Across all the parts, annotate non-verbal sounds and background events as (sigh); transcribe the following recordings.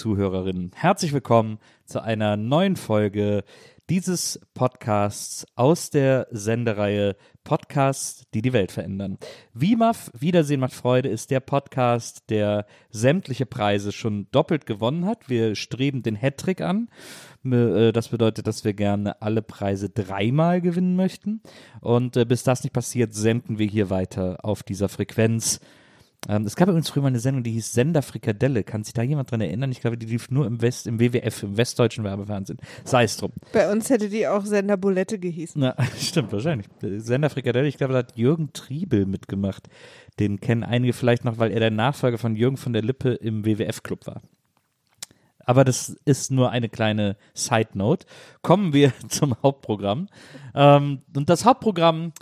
WIMAF-Zuhörerinnen. Herzlich willkommen zu einer neuen Folge dieses Podcasts aus der Sendereihe Podcasts, die die Welt verändern. WIMAF, Wiedersehen macht Freude, ist der Podcast, der sämtliche Preise schon doppelt gewonnen hat. Wir streben den Hattrick an. Äh, Das bedeutet, dass wir gerne alle Preise dreimal gewinnen möchten. Und äh, bis das nicht passiert, senden wir hier weiter auf dieser Frequenz. Ähm, es gab übrigens früher mal eine Sendung, die hieß Sender Frikadelle. Kann sich da jemand dran erinnern? Ich glaube, die lief nur im West, im WWF, im westdeutschen Werbefernsehen. Sei es drum. Bei uns hätte die auch Sender Bulette gehießen. Na, (laughs) stimmt, wahrscheinlich. Sender Frikadelle, ich glaube, da hat Jürgen Triebel mitgemacht. Den kennen einige vielleicht noch, weil er der Nachfolger von Jürgen von der Lippe im WWF-Club war. Aber das ist nur eine kleine Side Note. Kommen wir (laughs) zum Hauptprogramm. Ähm, und das Hauptprogramm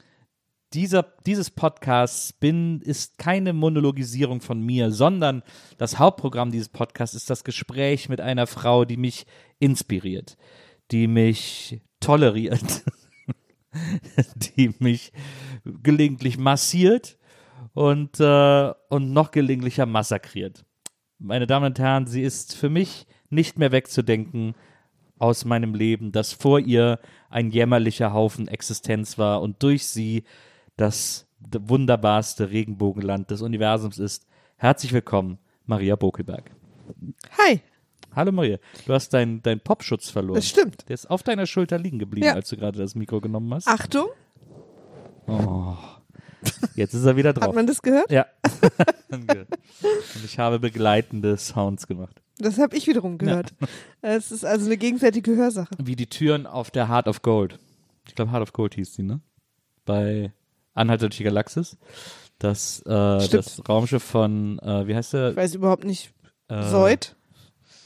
dieser, dieses Podcasts bin, ist keine Monologisierung von mir, sondern das Hauptprogramm dieses Podcasts ist das Gespräch mit einer Frau, die mich inspiriert, die mich toleriert, (laughs) die mich gelegentlich massiert und, äh, und noch gelegentlicher massakriert. Meine Damen und Herren, sie ist für mich nicht mehr wegzudenken aus meinem Leben, das vor ihr ein jämmerlicher Haufen Existenz war und durch sie das wunderbarste Regenbogenland des Universums ist. Herzlich willkommen, Maria Bokelberg. Hi, Hallo Maria, du hast deinen dein Popschutz verloren. das stimmt. Der ist auf deiner Schulter liegen geblieben, Ja. als du gerade das Mikro genommen hast. Achtung, Oh. Jetzt ist er wieder drauf. hat man das gehört? ja. (laughs) Und ich habe begleitende Sounds gemacht. Das habe ich wiederum gehört. Es ist also eine gegenseitige Hörsache. Wie die Türen auf der Heart of Gold. Ich glaube, Heart of Gold hieß die, ne? Bei Anhalt durch die Galaxis. Das, äh, das Raumschiff von, äh, wie heißt der? Ich weiß überhaupt nicht. Äh, Seud?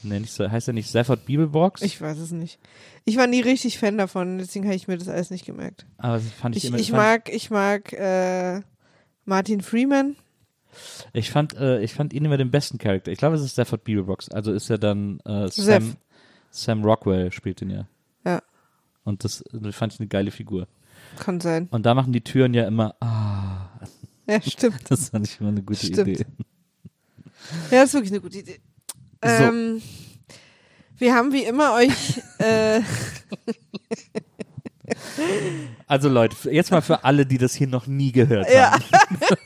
Nee, nicht so, heißt er nicht Stafford Beeblebox? Ich weiß es nicht. Ich war nie richtig Fan davon, deswegen habe ich mir das alles nicht gemerkt. Aber das fand ich, Ich, immer. ich mag, ich mag äh, Martin Freeman. Ich fand, äh, ich fand ihn immer den besten Charakter. Ich glaube, es ist Stafford Beeblebox. Also ist er dann äh. Sam, Sam Rockwell spielt ihn ja. Ja, Und das, das fand ich eine geile Figur. Kann sein. Und da machen die Türen ja immer, ah, Ja, stimmt. (laughs) das fand ich immer eine gute Stimmt. Idee. Ja, das ist wirklich eine gute Idee. Ähm, wir haben wie immer euch äh, (laughs) Also Leute, jetzt mal für alle, die das hier noch nie gehört Ja. haben. (laughs)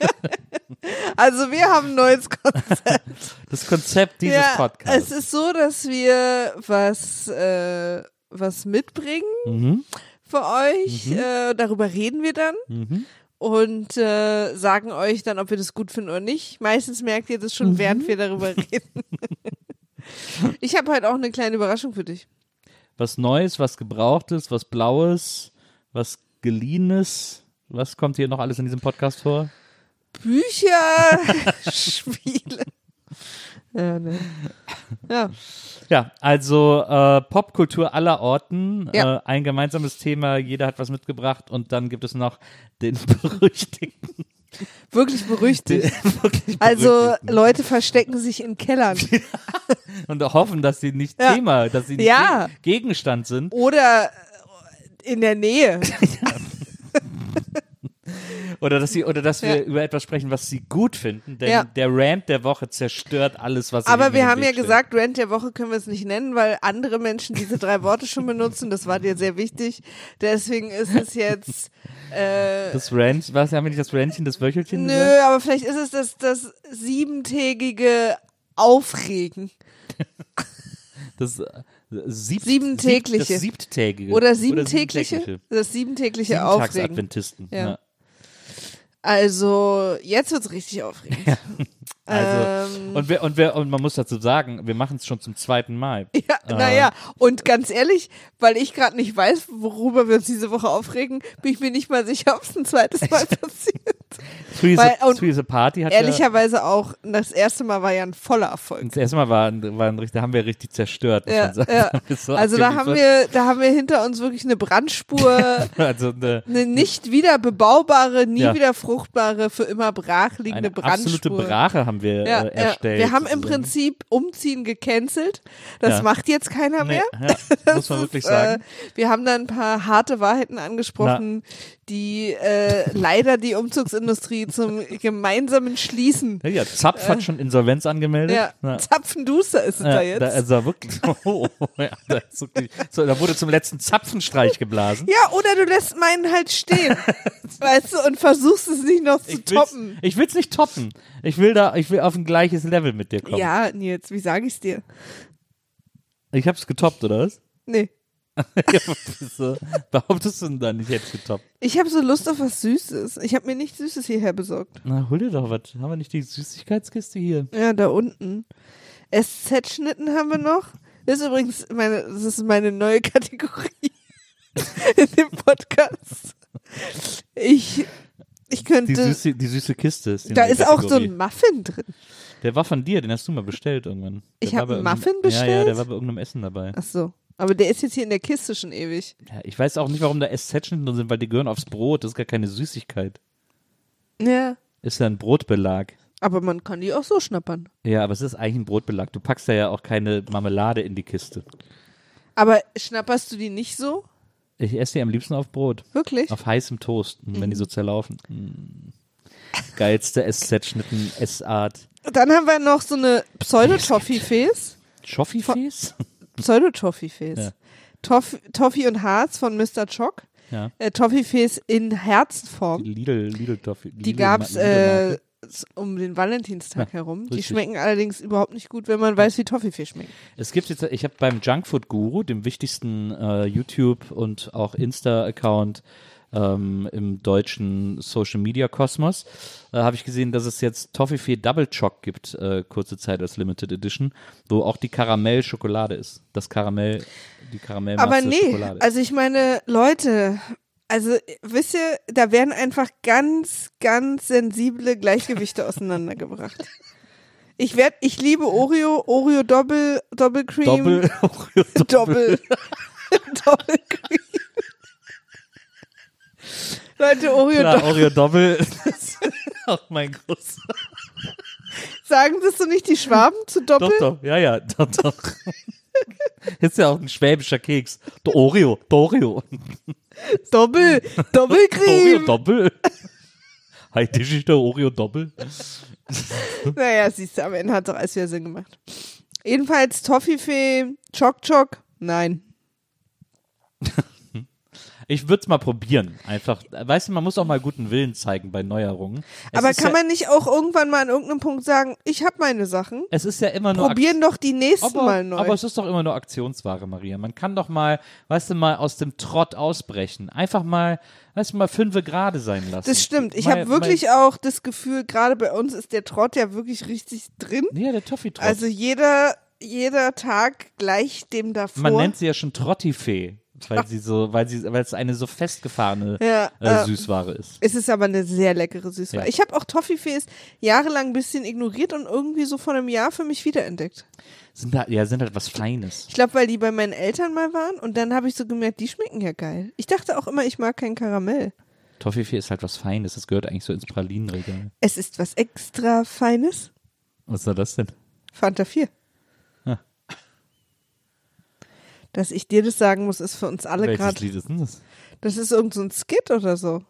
Also wir haben ein neues Konzept. Das Konzept dieses ja, Podcasts. Es ist so, dass wir was, äh, was mitbringen mhm. Für euch. Äh, darüber reden wir dann Mhm. und äh, sagen euch dann, ob wir das gut finden oder nicht. Meistens merkt ihr das schon, Mhm. während wir darüber (laughs) reden. ich habe halt auch eine kleine Überraschung für dich. Was Neues, was Gebrauchtes, was Blaues, was Geliehenes. Was kommt hier noch alles in diesem Podcast vor? Bücher, (laughs) Spiele. Ja, ne. ja, Ja, also äh, Popkultur aller Orten, Ja. äh, ein gemeinsames Thema, jeder hat was mitgebracht und dann gibt es noch den (laughs) berüchtigten. wirklich berüchtigt. (laughs) wirklich Also. Leute verstecken sich in Kellern (laughs) und hoffen, dass sie nicht Ja. Thema, dass sie nicht Ja. Geg- Gegenstand sind. oder in der Nähe. Oder dass sie, oder dass wir Ja. über etwas sprechen, was sie gut finden, denn Ja. der Rant der Woche zerstört alles, was Aber ihnen wir haben ja stellt. gesagt, Rant der Woche können wir es nicht nennen, weil andere Menschen diese drei Worte schon benutzen. Das war dir sehr wichtig. Deswegen ist es jetzt. Äh, Das Rant, was haben wir nicht das Rantchen, das Wöchelchen? nö, gesagt? aber vielleicht ist es das, das siebentägige Aufregen. Das äh, sieb, Siebentägliche. Sieb, das siebtägige. Oder siebentägliche, das siebentägliche Aufregen. Siebentagsadventisten. Ja. Ja. Also, jetzt wird's richtig aufregend. Also, Ähm. und, wir, und, wir, und man muss dazu sagen, wir machen es schon zum zweiten Mal. (laughs) Ja, Äh, naja, und ganz ehrlich, weil ich gerade nicht weiß, worüber wir uns diese Woche aufregen, bin ich mir nicht mal sicher, ob es ein zweites Mal (laughs) passiert. A Party hat ja, Ehrlicherweise auch, das erste Mal war ja ein voller Erfolg. das erste Mal war, war ein, da haben wir richtig zerstört. Ja, ja. (laughs) Ist so Also da haben wir, da haben wir hinter uns wirklich eine Brandspur, (laughs) also eine, eine nicht wieder bebaubare, nie Ja. wieder fruchtbare, für immer brachliegende eine absolute Brandspur. Brache haben wir ja, äh, ja. erstellt. Wir haben im. Prinzip Umziehen gecancelt. Das Ja. macht jetzt keiner Nee, mehr. ja, (laughs) muss man wirklich Äh, sagen. wir haben da ein paar harte Wahrheiten angesprochen, die äh, leider die Umzugsindustrie zum gemeinsamen Schließen. Ja, ja, Zapf hat schon Insolvenz angemeldet. Ja, Ja. Zapfenduster ist es da Ja, jetzt. da ist er wirklich. (laughs) Oh, ja, da, ist wirklich so, da wurde zum letzten Zapfenstreich geblasen. ja, oder du lässt meinen halt stehen, (laughs) weißt du, und versuchst es nicht noch zu Ich toppen. ich will's nicht toppen. Ich will da, ich will auf ein gleiches Level mit dir kommen. Ja, Nils, wie sage ich's dir? Ich hab's getoppt, oder was? Nee. (laughs) ja, behauptest du denn dann, ich hätte getoppt? Ich habe so Lust auf was Süßes. Ich habe mir nichts Süßes hierher besorgt. Na, hol dir doch was. Haben wir nicht die Süßigkeitskiste hier? Ja, da unten. SZ-Schnitten haben wir noch. Das ist übrigens meine, das ist meine neue (laughs) Kategorie in dem Podcast. Ich, ich Die könnte, süße, die süße Kiste ist die da ist auch so Kategorie. ein Muffin drin. Der war von dir, den hast du mal bestellt irgendwann. Der Ich war hab bei einen irgendeinem- Muffin Ja, ja, bestellt? der war bei irgendeinem Essen dabei. Ach so. Aber der ist jetzt hier in der Kiste schon ewig. Ja, ich weiß auch nicht, warum da SZ-Schnitten drin sind, weil die gehören aufs Brot. Das ist gar keine Süßigkeit. Ja. Ist ja ein Brotbelag. Aber man kann die auch so schnappern. Ja, aber es ist eigentlich ein Brotbelag. Du packst da ja auch keine Marmelade in die Kiste. Aber schnapperst du die nicht so? Ich esse die am liebsten auf Brot. Wirklich? Auf heißem Toast, wenn die so zerlaufen. Mm. Geilste SZ-Schnitten, S-Art. Dann haben wir noch so eine Pseudo-Toffee-Face. Schoffifees? (laughs) Pseudo-Toffee-Face. Ja. Toff Toffee und Harz von Mr. Chock. Ja. Äh, Toffee-Face in Herzenform. Lidl, Lidl Toffee. Die Lidl- gab's Lidl äh, um den Valentinstag Ja, herum. Die richtig. schmecken allerdings überhaupt nicht gut, wenn man weiß, wie Toffifee schmeckt. Es gibt jetzt, ich habe beim Junkfood Guru, dem wichtigsten äh, YouTube und auch Insta-Account ähm, im deutschen Social Media Kosmos, äh, habe ich gesehen, dass es jetzt Toffifee Double Choc gibt, äh, kurze Zeit als Limited Edition, wo auch die Karamell-Schokolade ist. Das Karamell, die Karamellmasse Aber nee, Schokolade. also ich meine, Leute, also wisst ihr, da werden einfach ganz, ganz sensible Gleichgewichte auseinandergebracht. Ich werd, ich liebe Oreo, Oreo Doppel, Doppelcream. Doppel, (laughs) Doppel. (laughs) Doppelcream. Leute, Oreo Klar, Doppel. Oreo Doppel. Das (laughs) ist auch mein großer. Sagen das so nicht die Schwaben zu Doppel? Doch, doch, ja, ja, doch, doch. (laughs) Ist ja auch ein schwäbischer Keks. Der Oreo, der Oreo. Doppel. Oreo Doppelcream. Doppel. Das ist der Oreo Doppel. (laughs) Naja, siehst du, am Ende hat doch alles wieder Sinn gemacht. Jedenfalls Toffifee, Choc Choc, nein. Ich würde es mal probieren. Einfach, weißt du, man muss auch mal guten Willen zeigen bei Neuerungen. Es Aber kann ja, man nicht auch irgendwann mal an irgendeinem Punkt sagen, ich habe meine Sachen, Es ist ja immer nur. probieren doch die nächsten aber, mal neu. aber es ist doch immer nur Aktionsware, Maria. Man kann doch mal, weißt du, mal aus dem Trott ausbrechen. Einfach mal, weißt du, mal fünfe gerade sein lassen. das stimmt. Ich Mal- habe wirklich auch das Gefühl, gerade bei uns ist der Trott ja wirklich richtig drin. Mal, ja, der Toffee-Trott. Also jeder, jeder Tag gleich dem davor. Man nennt sie ja schon Trottifee, weil sie so, weil sie, weil es eine so festgefahrene (laughs) Ja, äh, äh, Süßware ist. Es ist aber eine sehr leckere Süßware. Ja. Ich habe auch Toffifees jahrelang ein bisschen ignoriert und irgendwie so vor einem Jahr für mich wiederentdeckt. Sind da, ja, sind halt was Feines. Ich glaube, weil die bei meinen Eltern mal waren und dann habe ich so gemerkt, die schmecken ja geil. Ich dachte auch immer, ich mag kein Karamell. Toffifee ist halt was Feines. Das gehört eigentlich so ins Pralinenregal. Es ist was extra Feines. Was war das denn? Fanta 4. Ja. Dass ich dir das sagen muss, ist für uns alle Welches gerade. Lied ist denn das? Das ist irgend so ein Skit oder so.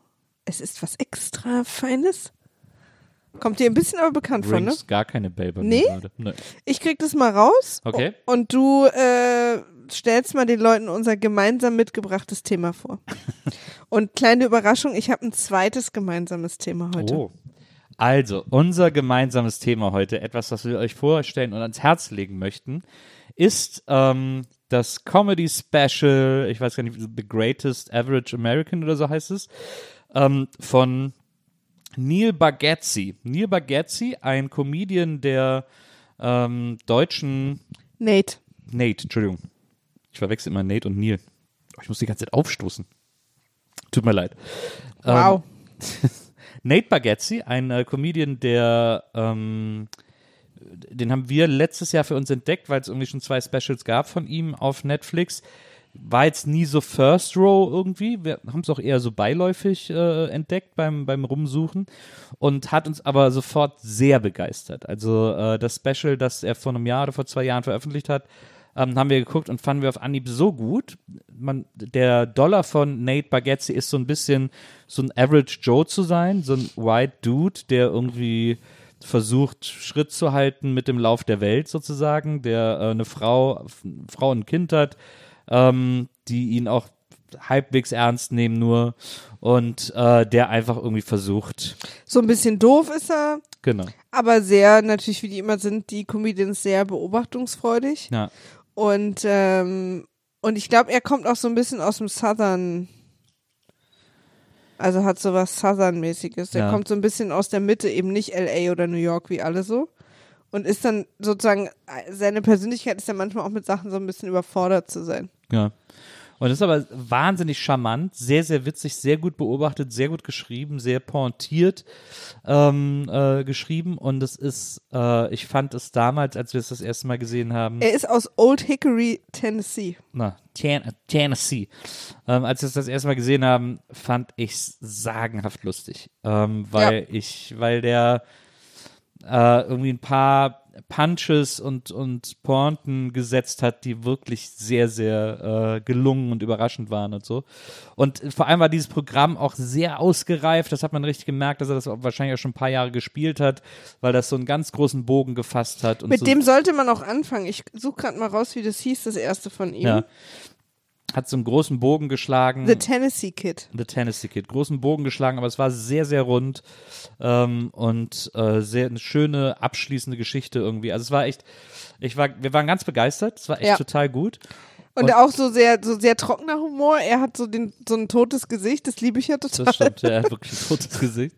Es ist was extra Feines. Kommt dir ein bisschen aber bekannt vor, ne? Gar keine Bell bei Nee? Nee. Ich krieg das mal raus. Okay. Und du äh, stellst mal den Leuten unser gemeinsam mitgebrachtes Thema vor. (laughs) und kleine Überraschung, ich habe ein zweites gemeinsames Thema heute. Oh. Also, unser gemeinsames Thema heute, etwas, was wir euch vorstellen und ans Herz legen möchten, ist ähm, das Comedy Special, ich weiß gar nicht, The Greatest Average American oder so heißt es, ähm, von Neil Bargatze. Neil Bargatze, ein Comedian der ähm, deutschen Nate. Nate, Entschuldigung. Ich verwechsel immer Nate und Neil. Oh, ich muss die ganze Zeit aufstoßen. Tut mir leid. Wow. Ähm, (laughs) Nate Bargatze, ein äh, Comedian, der ähm, den haben wir letztes Jahr für uns entdeckt, weil es irgendwie schon zwei Specials gab von ihm auf Netflix. War jetzt nie so First Row irgendwie. Wir haben es auch eher so beiläufig äh, entdeckt beim, beim Rumsuchen und hat uns aber sofort sehr begeistert. Also äh, das Special, das er vor einem Jahr oder vor zwei Jahren veröffentlicht hat, ähm, haben wir geguckt und fanden wir auf Anhieb so gut. Man, der Dollar von Nate Bargatze ist so ein bisschen so ein Average Joe zu sein, so ein White Dude, der irgendwie versucht, Schritt zu halten mit dem Lauf der Welt sozusagen, der äh, eine Frau, Frau und ein Kind hat, ähm, die ihn auch halbwegs ernst nehmen nur und äh, der einfach irgendwie versucht. So ein bisschen doof ist er, Genau. aber sehr, natürlich, wie die immer sind, die Comedians sehr beobachtungsfreudig. Ja. Und, ähm, und ich glaube, er kommt auch so ein bisschen aus dem Southern. Also hat so was Southern-mäßiges. Der Ja. kommt so ein bisschen aus der Mitte, eben nicht LA oder New York wie alle so. Und ist dann sozusagen, seine Persönlichkeit ist ja manchmal auch mit Sachen so ein bisschen überfordert zu sein. Ja. Und das ist aber wahnsinnig charmant, sehr, sehr witzig, sehr gut beobachtet, sehr gut geschrieben, sehr pointiert ähm, äh, geschrieben. Und es ist, äh, ich fand es damals, als wir es das erste Mal gesehen haben, Er ist aus Old Hickory, Tennessee. na, Ten Tennessee. Ähm, als wir es das erste Mal gesehen haben, fand ich es sagenhaft lustig. Ähm, weil ich, weil der äh, irgendwie ein paar Punches und, und Pointen gesetzt hat, die wirklich sehr, sehr äh, gelungen und überraschend waren und so. Und vor allem war dieses Programm auch sehr ausgereift. Das hat man richtig gemerkt, dass er das wahrscheinlich auch schon ein paar Jahre gespielt hat, weil das so einen ganz großen Bogen gefasst hat. Und Mit so, dem sollte man auch anfangen. Ich suche gerade mal raus, wie das hieß, das erste von ihm. ja, hat so einen großen Bogen geschlagen. The Tennessee Kid. The Tennessee Kid. Großen Bogen geschlagen, aber es war sehr, sehr rund ähm, und äh, sehr eine schöne abschließende Geschichte irgendwie. Also es war echt, ich war, wir waren ganz begeistert. Es war echt Ja. total gut. Und, Und- auch so sehr, so sehr trockener Humor. Er hat so den, so ein totes Gesicht, das liebe ich ja total. Das stimmt, ja, er hat wirklich ein totes (laughs) Gesicht.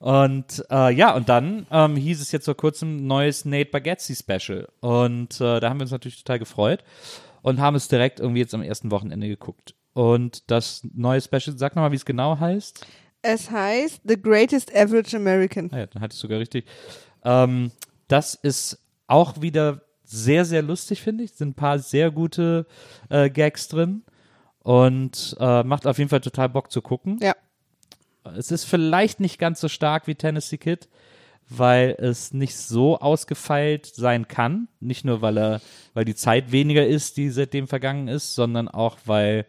Und äh, ja, und dann ähm, hieß es jetzt vor kurzem neues Nate Bargatze Special. Und äh, da haben wir uns natürlich total gefreut und haben es direkt irgendwie jetzt am ersten Wochenende geguckt. Und das neue Special, sag nochmal, wie es genau heißt. Es heißt The Greatest Average American. Ah ja, dann hattest du sogar richtig. Ähm, das ist auch wieder sehr, sehr lustig, finde ich. Sind ein paar sehr gute äh, Gags drin und äh, macht auf jeden Fall total Bock zu gucken. Ja. Es ist vielleicht nicht ganz so stark wie Tennessee Kid, weil es nicht so ausgefeilt sein kann. Nicht nur, weil er, weil die Zeit weniger ist, die seitdem vergangen ist, sondern auch, weil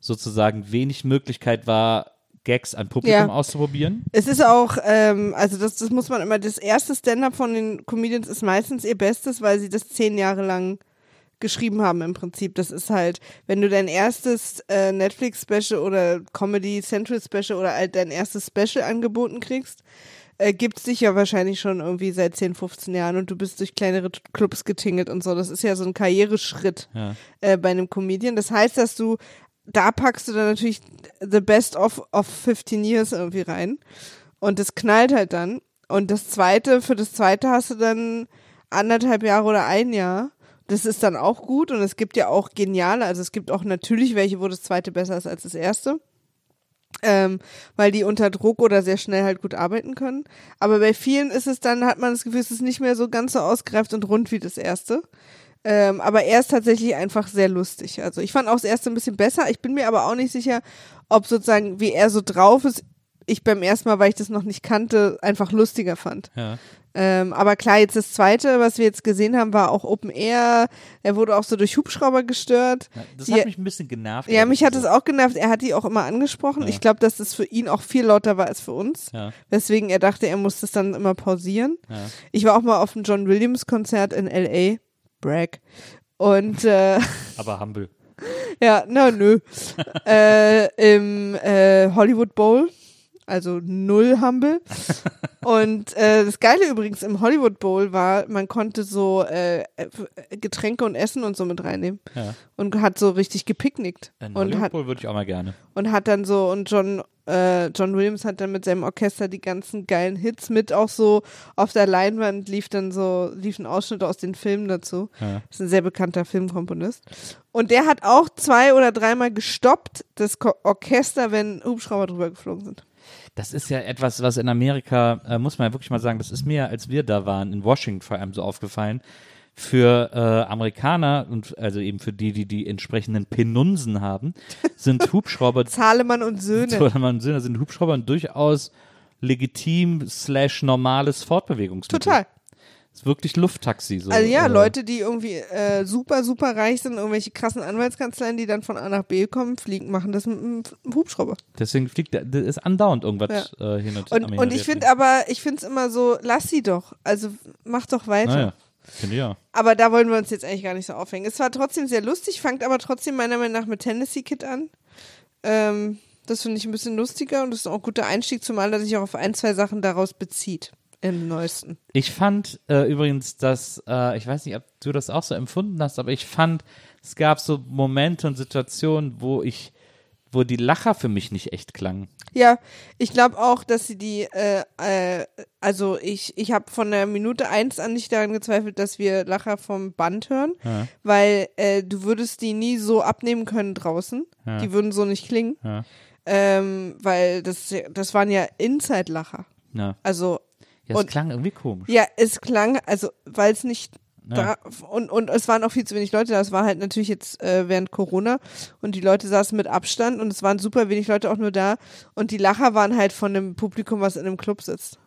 sozusagen wenig Möglichkeit war, Gags an Publikum Ja. auszuprobieren. Es ist auch, ähm, also das, das muss man immer, das erste Stand-up von den Comedians ist meistens ihr Bestes, weil sie das zehn Jahre lang geschrieben haben im Prinzip. Das ist halt, wenn du dein erstes äh, Netflix-Special oder Comedy Central Special oder halt dein erstes Special angeboten kriegst, äh, gibt's dich ja wahrscheinlich schon irgendwie seit 10, 15 Jahren und du bist durch kleinere Clubs getingelt und so. Das ist ja so ein Karriereschritt Ja. äh, bei einem Comedian. Das heißt, dass du, da packst du dann natürlich the best of, of 15 years irgendwie rein. Und das knallt halt dann. Und das zweite, für das zweite hast du dann anderthalb Jahre oder ein Jahr. Das ist dann auch gut und es gibt ja auch geniale, also es gibt auch natürlich welche, wo das zweite besser ist als das erste. Ähm, weil die unter Druck oder sehr schnell halt gut arbeiten können. Aber bei vielen ist es dann, hat man das Gefühl, es ist nicht mehr so ganz so ausgereift und rund wie das erste. Ähm, aber er ist tatsächlich einfach sehr lustig. Also ich fand auch das erste ein bisschen besser. Ich bin mir aber auch nicht sicher, ob sozusagen, wie er so drauf ist, ich beim ersten Mal, weil ich das noch nicht kannte, einfach lustiger fand. Ja. Ähm, aber klar, jetzt das zweite, was wir jetzt gesehen haben, war auch Open Air. Er wurde auch so durch Hubschrauber gestört. Ja, Das Die- hat mich ein bisschen genervt. Ja, mich hat es auch genervt. Er hat die auch immer angesprochen. Ja. Ich glaube, dass das für ihn auch viel lauter war als für uns. Ja, Weswegen er dachte, er muss das dann immer pausieren. ja. Ich war auch mal auf einem John Williams Konzert in L.A. Bragg. Und äh, (laughs) Aber humble. ja, na nö. äh, Im äh, Hollywood Bowl. Also null humble. (laughs) und äh, das Geile übrigens im Hollywood Bowl war, man konnte so äh, Getränke und Essen und so mit reinnehmen Ja. und hat so richtig gepicknickt In und Hollywood hat Bowl würde ich auch mal gerne. und hat dann so und John äh, John Williams hat dann mit seinem Orchester die ganzen geilen Hits mit auch so auf der Leinwand lief dann so lief ein Ausschnitt aus den Filmen dazu. Ja. Das ist ein sehr bekannter Filmkomponist. Und der hat auch zwei oder dreimal gestoppt, das Orchester, wenn Hubschrauber drüber geflogen sind. Das ist ja etwas, was in Amerika, äh, muss man ja wirklich mal sagen, das ist mir, als wir da waren, in Washington vor allem so aufgefallen. Für äh, Amerikaner und also eben für die, die die entsprechenden Penunsen haben, sind (laughs) Hubschrauber Zahlemann und Söhne. oder man Sinne sind Hubschrauber durchaus legitim slash normales Fortbewegungsmittel. Total. Ist wirklich Lufttaxi. So. Also ja, äh, Leute, die irgendwie äh, super, super reich sind, irgendwelche krassen Anwaltskanzleien, die dann von A nach B kommen, fliegen, machen das mit einem Hubschrauber. Deswegen fliegt das ist andauernd irgendwas äh, hin und Und, und ich finde aber, ich finde es immer so, lass sie doch. Also mach doch weiter. Naja, finde ja. Aber da wollen wir uns jetzt eigentlich gar nicht so aufhängen. Es war trotzdem sehr lustig, fangt aber trotzdem meiner Meinung nach mit Tennessee Kid an. Ähm, das finde ich ein bisschen lustiger und das ist auch ein guter Einstieg, zumal er sich auch auf ein, zwei Sachen daraus bezieht. Im neuesten. Ich fand äh, übrigens, dass, äh, ich weiß nicht, ob du das auch so empfunden hast, aber ich fand, es gab so Momente und Situationen, wo ich, wo die Lacher für mich nicht echt klangen. Ja, ich glaube auch, dass sie die, äh, äh, also ich, ich habe von der Minute eins an nicht daran gezweifelt, dass wir Lacher vom Band hören, Ja. weil äh, du würdest die nie so abnehmen können draußen. Ja. Die würden so nicht klingen, Ja. ähm, weil das, das waren ja Inside-Lacher. Ja, Also ja es klang irgendwie komisch. Ja, es klang, also weil es nicht Ja. da und, und es waren auch viel zu wenig Leute da. Es war halt natürlich jetzt äh, während Corona und die Leute saßen mit Abstand und es waren super wenig Leute auch nur da und die Lacher waren halt von dem Publikum, was in einem Club sitzt.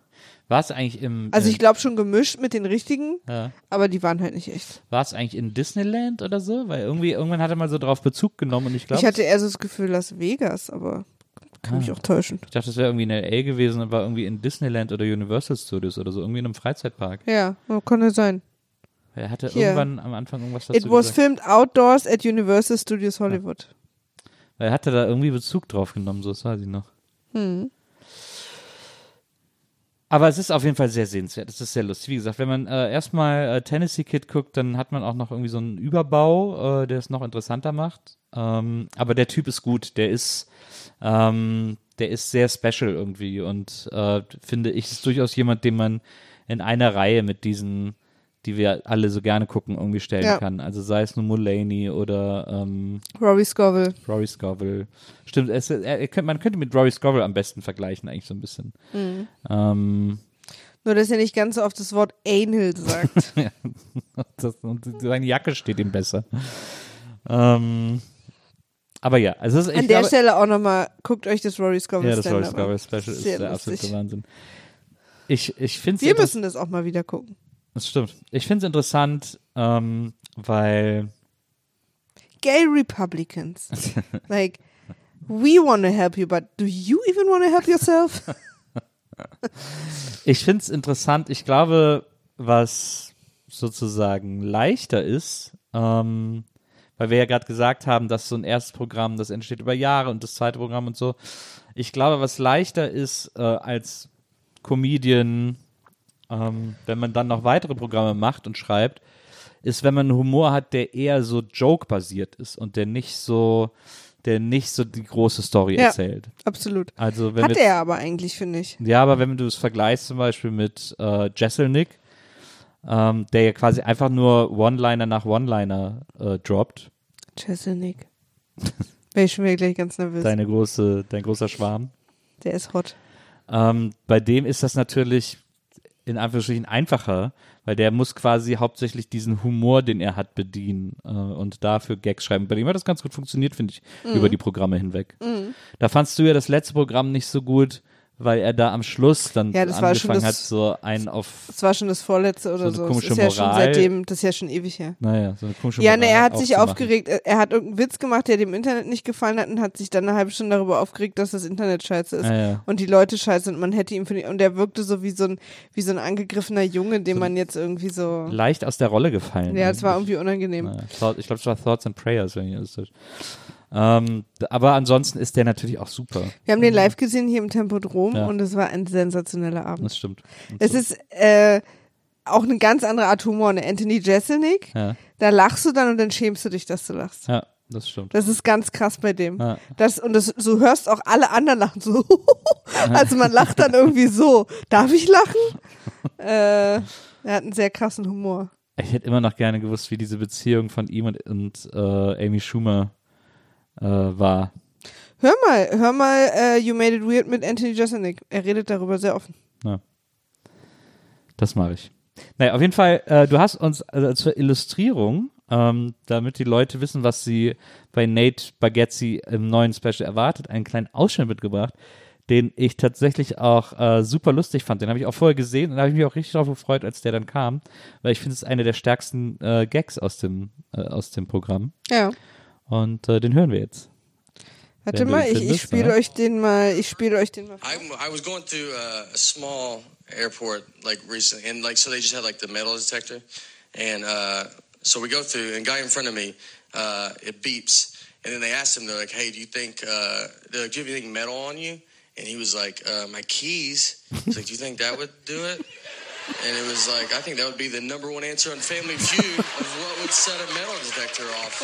War es eigentlich im, Also äh, ich glaube schon gemischt mit den richtigen, ja. aber die waren halt nicht echt. war es eigentlich in Disneyland oder so? Weil irgendwie, irgendwann hat er mal so drauf Bezug genommen und ich glaube, ich hatte eher so das Gefühl Las Vegas, aber kann mich Ah. auch täuschen. ich dachte, das wäre irgendwie in L.A. gewesen und war irgendwie in Disneyland oder Universal Studios oder so, irgendwie in einem Freizeitpark. Ja, konnte sein. Er hatte Hier. irgendwann am Anfang irgendwas dazu It was gesagt. filmed outdoors at Universal Studios Hollywood. Er hatte da irgendwie Bezug drauf genommen, so das weiß ich noch. Hm. Aber es ist auf jeden Fall sehr sehenswert. Es ist sehr lustig. Wie gesagt, wenn man äh, erstmal äh, Tennessee Kid guckt, dann hat man auch noch irgendwie so einen Überbau, äh, der es noch interessanter macht. Ähm, aber der Typ ist gut. Der ist, ähm, der ist sehr special irgendwie und äh, finde ich ist durchaus jemand, den man in einer Reihe mit diesen, die wir alle so gerne gucken, irgendwie stellen Ja. kann. Also sei es nur Mulaney oder ähm, Rory Scovel. Rory Scovel. Stimmt, es, er, er, man könnte mit Rory Scovel am besten vergleichen, eigentlich so ein bisschen. Ähm, Nur, dass er nicht ganz so oft das Wort Anal sagt. (laughs) das, und seine Jacke steht ihm besser. Ähm, aber ja, also es ist, An der glaube, Stelle auch nochmal, guckt euch das Rory Scovel ja, das Rory. Scovel Special ist der lustig. absolute Wahnsinn. Ich, ich finde Wir müssen das auch mal wieder gucken. Das stimmt. Ich finde es interessant, ähm, weil Gay Republicans. (laughs) like, we want to help you, but do you even want to help yourself? (laughs) Ich finde es interessant. Ich glaube, was sozusagen leichter ist, ähm, weil wir ja gerade gesagt haben, dass so ein erstes Programm, das entsteht über Jahre und das zweite Programm und so. Ich glaube, was leichter ist äh, als Comedian, ähm, wenn man dann noch weitere Programme macht und schreibt, ist, wenn man einen Humor hat, der eher so Joke-basiert ist und der nicht so, der nicht so die große Story Ja. erzählt. Absolut. Also wenn Hat wir er aber eigentlich, finde ich. ja, aber wenn du es vergleichst zum Beispiel mit äh, Jesselnick, ähm, der ja quasi einfach nur One-Liner nach One-Liner äh, droppt, Cheselnik. Wäre ich schon wieder gleich ganz nervös. deine große, dein großer Schwarm. Der ist hot. Ähm, bei dem ist das natürlich in Anführungsstrichen einfacher, weil der muss quasi hauptsächlich diesen Humor, den er hat, bedienen äh, und dafür Gags schreiben. Bei dem hat das ganz gut funktioniert, finde ich, Mhm. über die Programme hinweg. Da fandst du ja das letzte Programm nicht so gut, weil er da am Schluss dann Ja, das war schon angefangen hat, das- so einen auf, Das war schon das vorletzte oder So eine so. Das ist ja schon Moral. seitdem, das ist ja schon ewig her. naja, so eine komische Ja, ne, er Moral hat sich aufgeregt, er- hat irgendeinen Witz gemacht, der dem Internet nicht gefallen hat und hat sich dann eine halbe Stunde darüber aufgeregt, dass das Internet scheiße ist. Ja, ja. Und die Leute scheiße und man hätte ihm für die, und er wirkte so wie so ein, wie so ein angegriffener Junge, dem So man jetzt irgendwie so, leicht aus der Rolle gefallen. ja, es war irgendwie unangenehm. Naja, ich glaube, es war Thoughts and Prayers, wenn ich das Ähm, aber ansonsten ist der natürlich auch super. Wir haben den live gesehen hier im Tempodrom Ja. und es war ein sensationeller Abend. Das stimmt. Und Es so. ist äh, auch eine ganz andere Art Humor. Ne? Anthony Jeselnik, Ja, da lachst du dann und dann schämst du dich, dass du lachst. ja, das stimmt. Das ist ganz krass bei dem. Ja. Das, und das, so hörst auch alle anderen lachen so. (laughs) also man lacht dann irgendwie so. Darf ich lachen? (laughs) äh, er hat einen sehr krassen Humor. Ich hätte immer noch gerne gewusst, wie diese Beziehung von ihm und, und äh, Amy Schumer äh, war. Hör mal, hör mal äh, You Made It Weird mit Anthony Jeselnik. Er redet darüber sehr offen. Das mache ich. Naja, auf jeden Fall, äh, du hast uns also zur Illustrierung, ähm, damit die Leute wissen, was sie bei Nate Bagazzi im neuen Special erwartet, einen kleinen Ausschnitt mitgebracht, den ich tatsächlich auch äh, super lustig fand. Den habe ich auch vorher gesehen und da habe ich mich auch richtig darauf gefreut, als der dann kam, weil ich finde, es ist einer der stärksten äh, Gags aus dem, äh, aus dem Programm. Ja. Und äh, den hören wir jetzt. Warte Wenn mal, ich, ich findest, spiele ja. euch den mal, ich spiele euch den mal. I, I was going through uh, a small airport like recently, and like so they just had like the metal detector, and uh, so we go through, and guy in front of me, uh, it beeps, and then they asked him, they're like, "Hey, do you think uh, they're like, do you have anything metal on you?" And he was like, uh, "My keys." He's like, "Do you think that would do it?" And it was like, I think that would be the number one answer on Family Feud of what would set a metal detector off.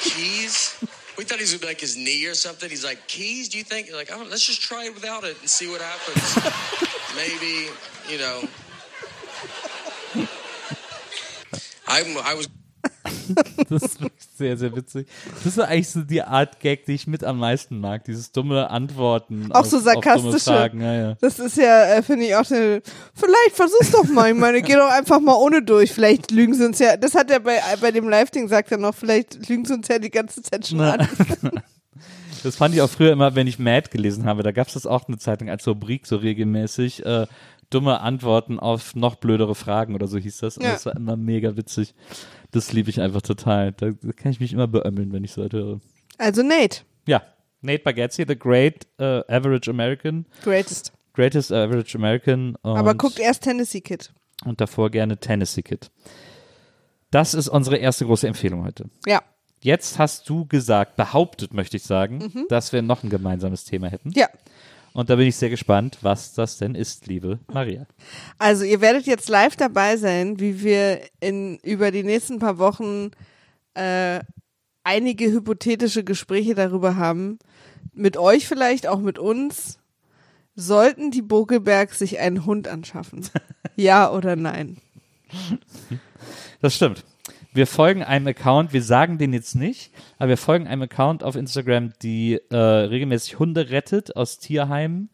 Keys? We thought he was gonna be like his knee or something. He's like, keys? Do you think? Like, I don't, let's just try it without it and see what happens. Maybe, you know. I, I was (laughs) Das ist wirklich sehr, sehr witzig. Das ist eigentlich so die Art Gag, die ich mit am meisten mag. Dieses dumme Antworten. Auch auf, so sarkastische. Fragen. Ja, ja. Das ist ja, äh, finde ich auch eine, vielleicht versuch's doch mal. Ich meine, geh doch einfach mal ohne durch. Vielleicht lügen sie uns ja, das hat er bei, bei dem Live-Ding sagt er noch, vielleicht lügen sie uns ja die ganze Zeit schon Na. an. (laughs) Das fand ich auch früher immer, wenn ich Mad gelesen habe. Da gab es das auch eine Zeitung als Rubrik so regelmäßig. Äh, dumme Antworten auf noch blödere Fragen oder so hieß das. Und Ja. das war immer mega witzig. Das liebe ich einfach total. Da, da kann ich mich immer beömmeln, wenn ich so höre. Also Nate, Ja, Nate Bargatze, The Great äh, Average American. greatest. Greatest Average American. Aber guckt erst Tennessee Kid. und davor gerne Tennessee Kid. Das ist unsere erste große Empfehlung heute. Ja. Jetzt hast du gesagt, behauptet möchte ich sagen, dass wir noch ein gemeinsames Thema hätten. Ja. Und da bin ich sehr gespannt, was das denn ist, liebe Maria. Also ihr werdet jetzt live dabei sein, wie wir in über die nächsten paar Wochen äh, einige hypothetische Gespräche darüber haben. Mit euch vielleicht, auch mit uns. Sollten die Bokelberg sich einen Hund anschaffen? (laughs) ja oder nein? Das stimmt. Wir folgen einem Account, wir sagen den jetzt nicht, aber wir folgen einem Account auf Instagram, die äh, regelmäßig Hunde rettet aus Tierheimen.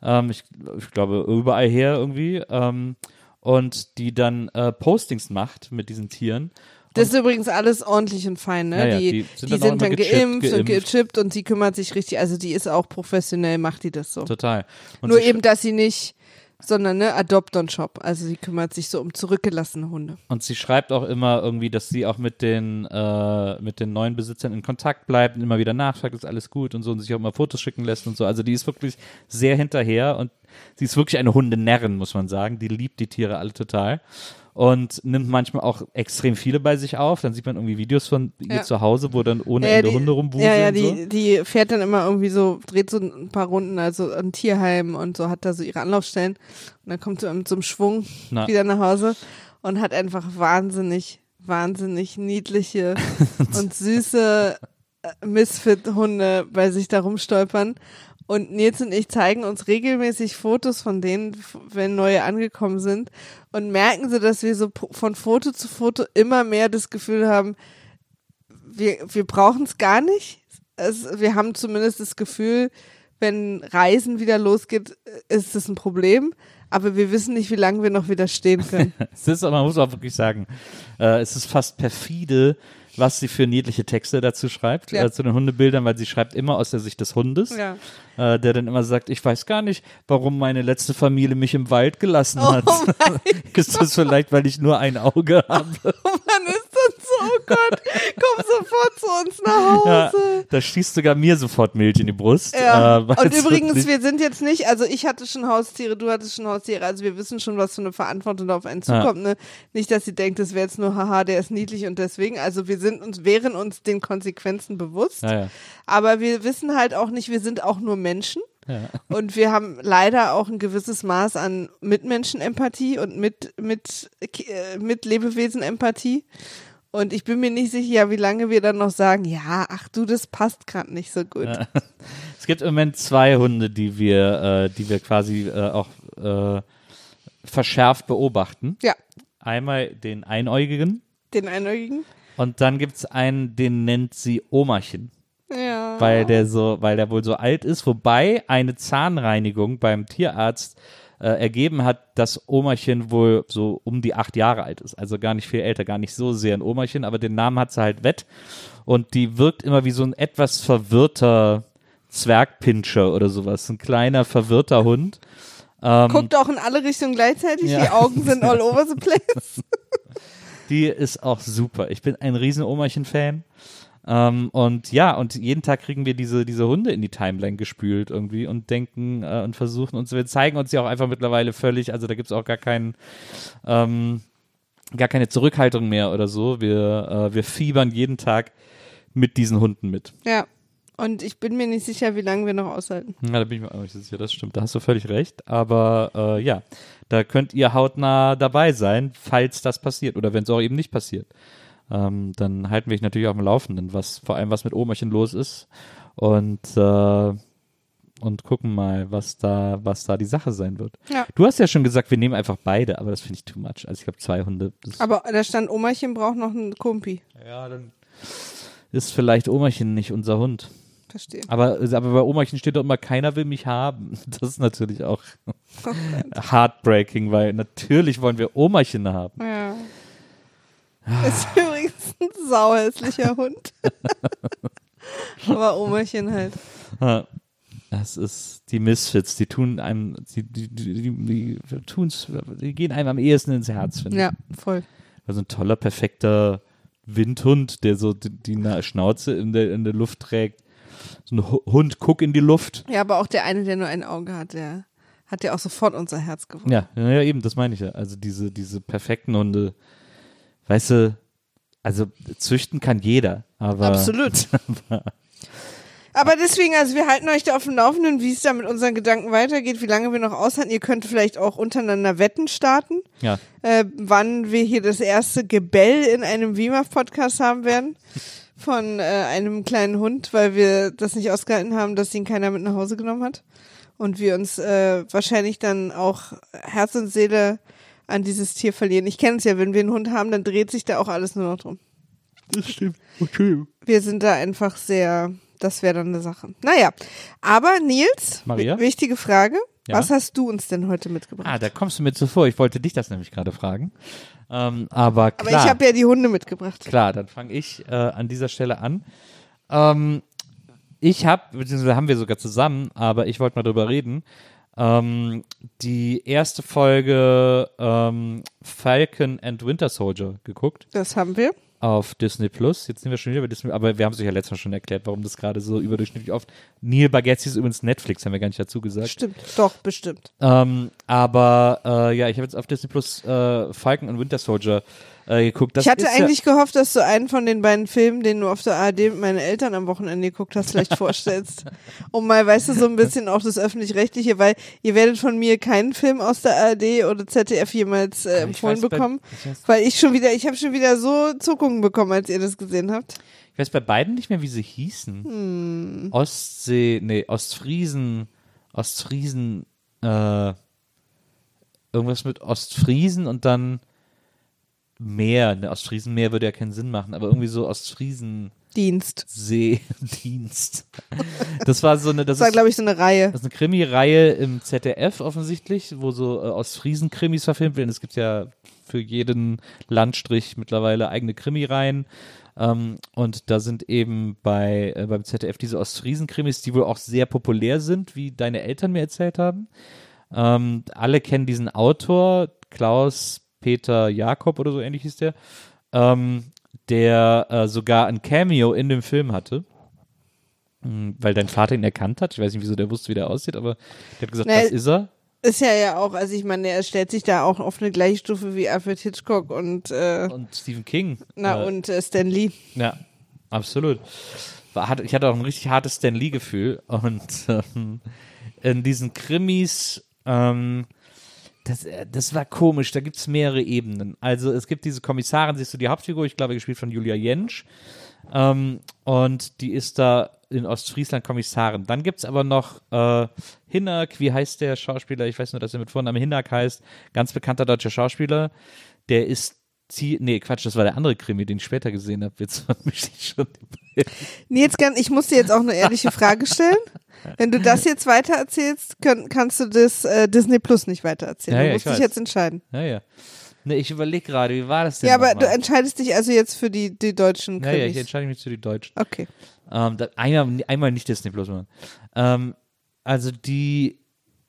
Ähm, ich, ich glaube, überall her irgendwie. Ähm, und die dann äh, Postings macht mit diesen Tieren. Das ist übrigens alles ordentlich und fein, ne? Ja, ja, die, die die sind sind, dann auch dann gechippt, geimpft, und geimpft. gechippt und sie kümmert sich richtig, also die ist auch professionell, macht die das so. Total. Und Nur eben, dass sie nicht, sondern ne, Adopt on Shop. Also sie kümmert sich so um zurückgelassene Hunde. Und sie schreibt auch immer irgendwie, dass sie auch mit den, äh, mit den neuen Besitzern in Kontakt bleibt und immer wieder nachfragt, ist alles gut und so und sich auch immer Fotos schicken lässt und so. Also die ist wirklich sehr hinterher und sie ist wirklich eine Hundenärrin, muss man sagen. Die liebt die Tiere alle total. Und nimmt manchmal auch extrem viele bei sich auf. Dann sieht man irgendwie Videos von ihr Ja. zu Hause, wo dann ohne Ja, Ende die- Hunde rumwuseln. Ja, ja, und so. die, die fährt dann immer irgendwie so, dreht so ein paar Runden, also an Tierheim und so, hat da so ihre Anlaufstellen. Und dann kommt sie mit so einem Schwung Na. wieder nach Hause und hat einfach wahnsinnig, wahnsinnig niedliche (laughs) und süße äh, Misfit-Hunde bei sich da rumstolpern. Und Nils und ich zeigen uns regelmäßig Fotos von denen, wenn neue angekommen sind. Und merken sie, dass wir so von Foto zu Foto immer mehr das Gefühl haben, wir, wir brauchen es gar nicht. Es, wir haben zumindest das Gefühl, wenn Reisen wieder losgeht, ist es ein Problem. Aber wir wissen nicht, wie lange wir noch widerstehen können. (laughs) Es ist, man muss auch wirklich sagen, äh, es ist fast perfide, was sie für niedliche Texte dazu schreibt, Ja. äh, zu den Hundebildern, weil sie schreibt immer aus der Sicht des Hundes, Ja. äh, der dann immer sagt, ich weiß gar nicht, warum meine letzte Familie mich im Wald gelassen Oh hat. (laughs) ist das vielleicht, weil ich nur ein Auge habe? (laughs) Mann, das so oh Gott, komm sofort zu uns nach Ja, Hause. da schießt sogar mir sofort Milch in die Brust. Ja. äh, Und es übrigens, wir sind jetzt nicht, also ich hatte schon Haustiere, du hattest schon Haustiere, also wir wissen schon, was für eine Verantwortung da auf einen Ja. zukommt. Ne? Nicht, dass sie denkt, das wäre jetzt nur, haha, der ist niedlich und deswegen, also wir sind uns, wären uns den Konsequenzen bewusst, ja, ja. aber wir wissen halt auch nicht, wir sind auch nur Menschen. Ja. Und wir haben leider auch ein gewisses Maß an Mitmenschenempathie und mit, mit, äh, mit Lebewesen-Empathie. Und ich bin mir nicht sicher, wie lange wir dann noch sagen, ja, ach du, das passt gerade nicht so gut. Ja. (laughs) Es gibt im Moment zwei Hunde, die wir, äh, die wir quasi äh, auch äh, verschärft beobachten. Ja, Einmal den Einäugigen den Einäugigen. und dann gibt es einen, den nennt sie Omerchen. Ja. weil der so, weil der wohl so alt ist, wobei eine Zahnreinigung beim Tierarzt äh, ergeben hat, dass Omerchen wohl so um die acht Jahre alt ist. Also gar nicht viel älter, gar nicht so sehr ein Omerchen, aber den Namen hat sie halt wett. Und die wirkt immer wie so ein etwas verwirrter Zwergpinscher oder sowas. Ein kleiner, verwirrter Hund. Ähm, Guckt auch in alle Richtungen gleichzeitig, Ja. die Augen sind all over the place. (laughs) Die ist auch super. Ich bin ein riesen Omerchen-Fan. Ähm, und ja, und jeden Tag kriegen wir diese, diese Hunde in die Timeline gespült irgendwie und denken äh, und versuchen uns, wir zeigen uns ja auch einfach mittlerweile völlig, also da gibt es auch gar keinen, ähm, gar keine Zurückhaltung mehr oder so. Wir, äh, wir fiebern jeden Tag mit diesen Hunden mit. Ja. Und ich bin mir nicht sicher, wie lange wir noch aushalten. Ja, da bin ich mir auch nicht sicher, das stimmt. Da hast du völlig recht. Aber äh, ja, da könnt ihr hautnah dabei sein, falls das passiert oder wenn es auch eben nicht passiert. Ähm, dann halten wir euch natürlich auf dem Laufenden, was vor allem was mit Omerchen los ist und äh, und gucken mal, was da was da die Sache sein wird. Ja. Du hast ja schon gesagt, wir nehmen einfach beide, aber das finde ich too much. Also ich glaube zwei Hunde. Das Aber da stand, Omerchen braucht noch einen Kumpi. ja, dann ist vielleicht Omerchen nicht unser Hund. Verstehe. Aber, aber bei Omerchen steht doch immer, keiner will mich haben. (laughs) Das ist natürlich auch heartbreaking, weil natürlich wollen wir Omerchen haben. Ja. Ist übrigens ein sauhässlicher (laughs) Hund. Aber Omerchen halt. Das ist die Misfits, die tun einem, die, die, die, die, tun's, die gehen einem am ehesten ins Herz, finde ich. Ja, voll. Also ein toller, perfekter Windhund, der so die, die Na- Schnauze in der, in der Luft trägt. So ein Hu- Hund, guck in die Luft. Ja, aber auch der eine, der nur ein Auge hat, der hat ja auch sofort unser Herz gewonnen. Ja, ja, ja, eben, das meine ich ja. Also diese, diese perfekten Hunde, weißt du, also züchten kann jeder, aber Absolut. (laughs) Aber deswegen, also wir halten euch da auf dem Laufenden, wie es da mit unseren Gedanken weitergeht, wie lange wir noch aushalten. Ihr könnt vielleicht auch untereinander Wetten starten, ja, äh, wann wir hier das erste Gebell in einem WIMAF-Podcast haben werden von äh, einem kleinen Hund, weil wir das nicht ausgehalten haben, dass ihn keiner mit nach Hause genommen hat. Und wir uns äh, wahrscheinlich dann auch Herz und Seele an dieses Tier verlieren. Ich kenne es ja, wenn wir einen Hund haben, dann dreht sich da auch alles nur noch drum. das stimmt. Okay. Wir sind da einfach sehr, das wäre dann eine Sache. Naja, aber Nils, Maria? wi- wichtige Frage. Ja? Was hast du uns denn heute mitgebracht? Ah, da kommst du mir zuvor. Ich wollte dich das nämlich gerade fragen. Ähm, aber aber klar, ich habe ja die Hunde mitgebracht. klar, dann fange ich äh, an dieser Stelle an. Ähm, ich habe, beziehungsweise haben wir sogar zusammen, aber ich wollte mal drüber reden. Ähm, die erste Folge ähm, Falcon and Winter Soldier geguckt Das haben wir. auf Disney Plus. Jetzt sind wir schon wieder bei Disney, aber wir haben es euch ja letztes Mal schon erklärt, warum das gerade so überdurchschnittlich oft. Neil Bagazzi ist übrigens Netflix, haben wir gar nicht dazu gesagt. Stimmt, doch, bestimmt. Ähm, aber äh, ja, ich habe jetzt auf Disney Plus äh, Falcon und Winter Soldier äh, geguckt. Das ich hatte eigentlich gehofft, dass du einen von den beiden Filmen, den du auf der ARD mit meinen Eltern am Wochenende geguckt hast, vielleicht (laughs) vorstellst. Um mal, weißt du, so ein bisschen auch das Öffentlich-Rechtliche, weil ihr werdet von mir keinen Film aus der ARD oder ZDF jemals äh, Ja, ich empfohlen weiß, bei- bekommen. ich weiß- Weil ich schon wieder, ich habe schon wieder so Zuckungen bekommen, als ihr das gesehen habt. ja, ich weiß bei beiden nicht mehr, wie sie hießen. Hm. Ostsee, nee, Ostfriesen, Ostfriesen, äh, irgendwas mit Ostfriesen und dann Meer. Ne, Ostfriesenmeer würde ja keinen Sinn machen, aber irgendwie so Ostfriesen. Dienst. Seedienst. (laughs) Das war so eine, das Das war, ist, glaube ich, so eine Reihe. Das ist eine Krimi-Reihe im ZDF offensichtlich, wo so äh, Ostfriesen-Krimis verfilmt werden. Es gibt ja für jeden Landstrich mittlerweile eigene Krimireihen. Ähm, und da sind eben bei, äh, beim ZDF diese Ostfriesen-Krimis, die wohl auch sehr populär sind, wie deine Eltern mir erzählt haben. Ähm, alle kennen diesen Autor, Klaus Peter Jakob oder so ähnlich hieß der. Ähm, der äh, sogar ein Cameo in dem Film hatte. Hm, Weil dein Vater ihn erkannt hat. Ich weiß nicht, wieso der wusste, wie der aussieht, aber der hat gesagt, Nee. das ist er. Ist ja ja auch, also ich meine, er stellt sich da auch auf eine gleiche Stufe wie Alfred Hitchcock und äh, Und Stephen King. na äh, und äh, Stan Lee. Ja, absolut. War, hat, ich hatte auch ein richtig hartes Stan Lee-Gefühl. Und ähm, in diesen Krimis, ähm, das, äh, das war komisch, da gibt es mehrere Ebenen. Also es gibt diese Kommissarin, siehst du die Hauptfigur, ich glaube, gespielt von Julia Jentsch. Ähm, und die ist da in Ostfriesland Kommissarin. Dann gibt es aber noch äh, Hinnack, wie heißt der Schauspieler? Ich weiß nur, dass er mit Vornamen Hinnack heißt. Ganz bekannter deutscher Schauspieler. Der ist, zie- nee, Quatsch, das war der andere Krimi, den ich später gesehen habe. Jetzt (laughs) vermische ich schon die Nils, ich muss dir jetzt auch eine ehrliche Frage stellen. Wenn du das jetzt weitererzählst, können, kannst du das äh, Disney Plus nicht weitererzählen. Ja, du ja, musst ich dich weiß. jetzt entscheiden. Ja, ja. Ne, ich überlege gerade, wie war das denn? Ja, aber du entscheidest dich also jetzt für die, die deutschen Ja, ja, ich Krimis. entscheide mich zu die Deutschen. okay. Ähm, da, einmal, einmal nicht Disney Plus, Mann. Ähm, also die,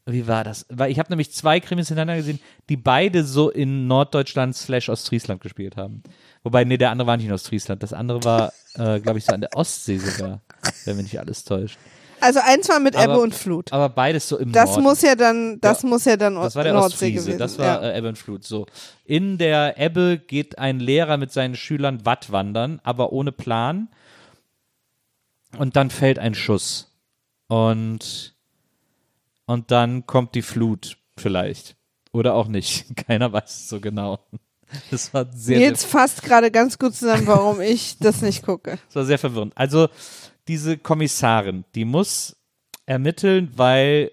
wie war das? Weil ich habe nämlich zwei Krimis hintereinander gesehen, die beide so in Norddeutschland slash Ostfriesland gespielt haben. Wobei, nee, der andere war nicht in Ostfriesland. Das andere war, äh, glaube ich, so an der Ostsee sogar, wenn mich nicht alles täuscht. Also eins war mit Aber- Ebbe und Flut. Aber beides so im Das Norden. muss ja dann, das Ja. muss ja dann Das war der Nordsee Ostfriese, gewesen. das war ja. äh, Ebbe und Flut. So. In der Ebbe geht ein Lehrer mit seinen Schülern Watt wandern, aber ohne Plan. Und dann fällt ein Schuss. Und, und dann kommt die Flut vielleicht. Oder auch nicht. (laughs) Keiner weiß es so genau. Das war sehr, sehr, fasst gerade ganz gut zusammen, warum ich das nicht gucke. das war sehr verwirrend. Also, diese Kommissarin, die muss ermitteln, weil,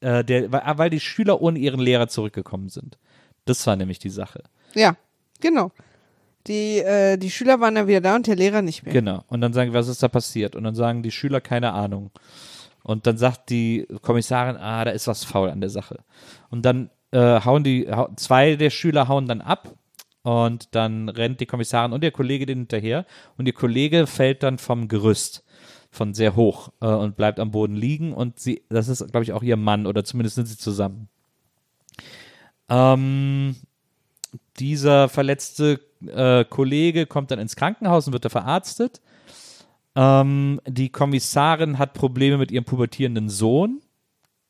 äh, der, weil, weil die Schüler ohne ihren Lehrer zurückgekommen sind. Das war nämlich die Sache. Ja, genau. Die, äh, die Schüler waren dann wieder da und der Lehrer nicht mehr. Genau. Und dann sagen, wir, was ist da passiert? Und dann sagen die Schüler, keine Ahnung. Und dann sagt die Kommissarin, ah, da ist was faul an der Sache. Und dann äh, hauen die, zwei der Schüler hauen dann ab. Und dann rennt die Kommissarin und der Kollege den hinterher. Und ihr Kollege fällt dann vom Gerüst von sehr hoch äh, und bleibt am Boden liegen. Und sie, das ist, glaube ich, auch ihr Mann oder zumindest sind sie zusammen. Ähm, dieser verletzte äh, Kollege kommt dann ins Krankenhaus und wird da verarztet. Ähm, die Kommissarin hat Probleme mit ihrem pubertierenden Sohn,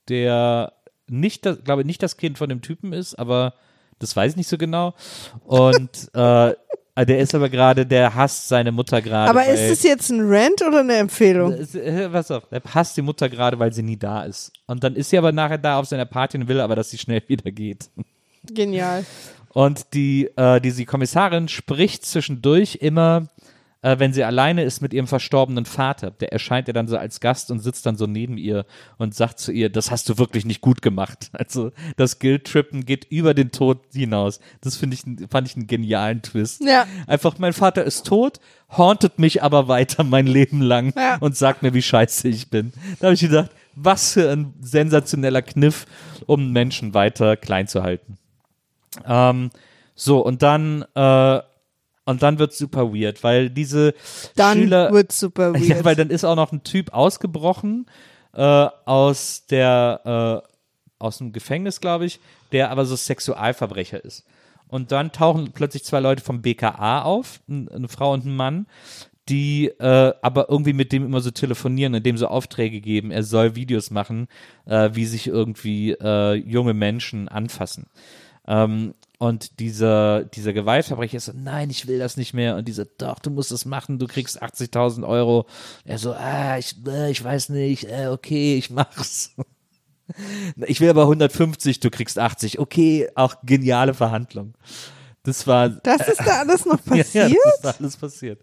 der nicht, das, glaube nicht das Kind von dem Typen ist, aber das weiß ich nicht so genau. Und (laughs) äh, der ist aber gerade, der hasst seine Mutter gerade. Aber ist es jetzt ein Rant oder eine Empfehlung? es- äh, Pass auf, er hasst die Mutter gerade, weil sie nie da ist. Und dann ist sie aber nachher da auf seiner Party und will aber, dass sie schnell (laughs) wieder geht. Genial. Und die, äh, diese Kommissarin spricht zwischendurch immer, äh, wenn sie alleine ist mit ihrem verstorbenen Vater. Der erscheint ihr dann so als Gast und sitzt dann so neben ihr und sagt zu ihr, das hast du wirklich nicht gut gemacht. (laughs) Also das Guilt-Trippen geht über den Tod hinaus. Das finde ich, fand ich einen genialen Twist. Ja. Einfach, mein Vater ist tot, hauntet mich aber weiter mein Leben lang Ja. und sagt mir, wie scheiße ich bin. Da habe ich gedacht, was für ein sensationeller Kniff, um Menschen weiter klein zu halten. Ähm, so, und dann, äh, und dann wird super weird, weil diese Dann Schüler. wird super weird. (laughs) Ja, weil dann ist auch noch ein Typ ausgebrochen äh, aus der, äh, aus dem Gefängnis, glaube ich, der aber so Sexualverbrecher ist. Und dann tauchen plötzlich zwei Leute vom BKA auf, eine Frau und ein Mann, die äh, aber irgendwie mit dem immer so telefonieren und dem so Aufträge geben, er soll Videos machen, äh, wie sich irgendwie äh, junge Menschen anfassen. Ähm, und dieser, dieser Gewaltverbrecher ist so, nein, ich will das nicht mehr. Und dieser, doch, du musst das machen, du kriegst 80.000 Euro. Er so, ah, ich, äh, ich weiß nicht, äh, okay, ich mach's. (laughs) Ich will aber 150, du kriegst 80. Okay, auch geniale Verhandlung. Das war, (laughs) das ist da alles noch (laughs) ja, passiert? ja, das ist da alles passiert.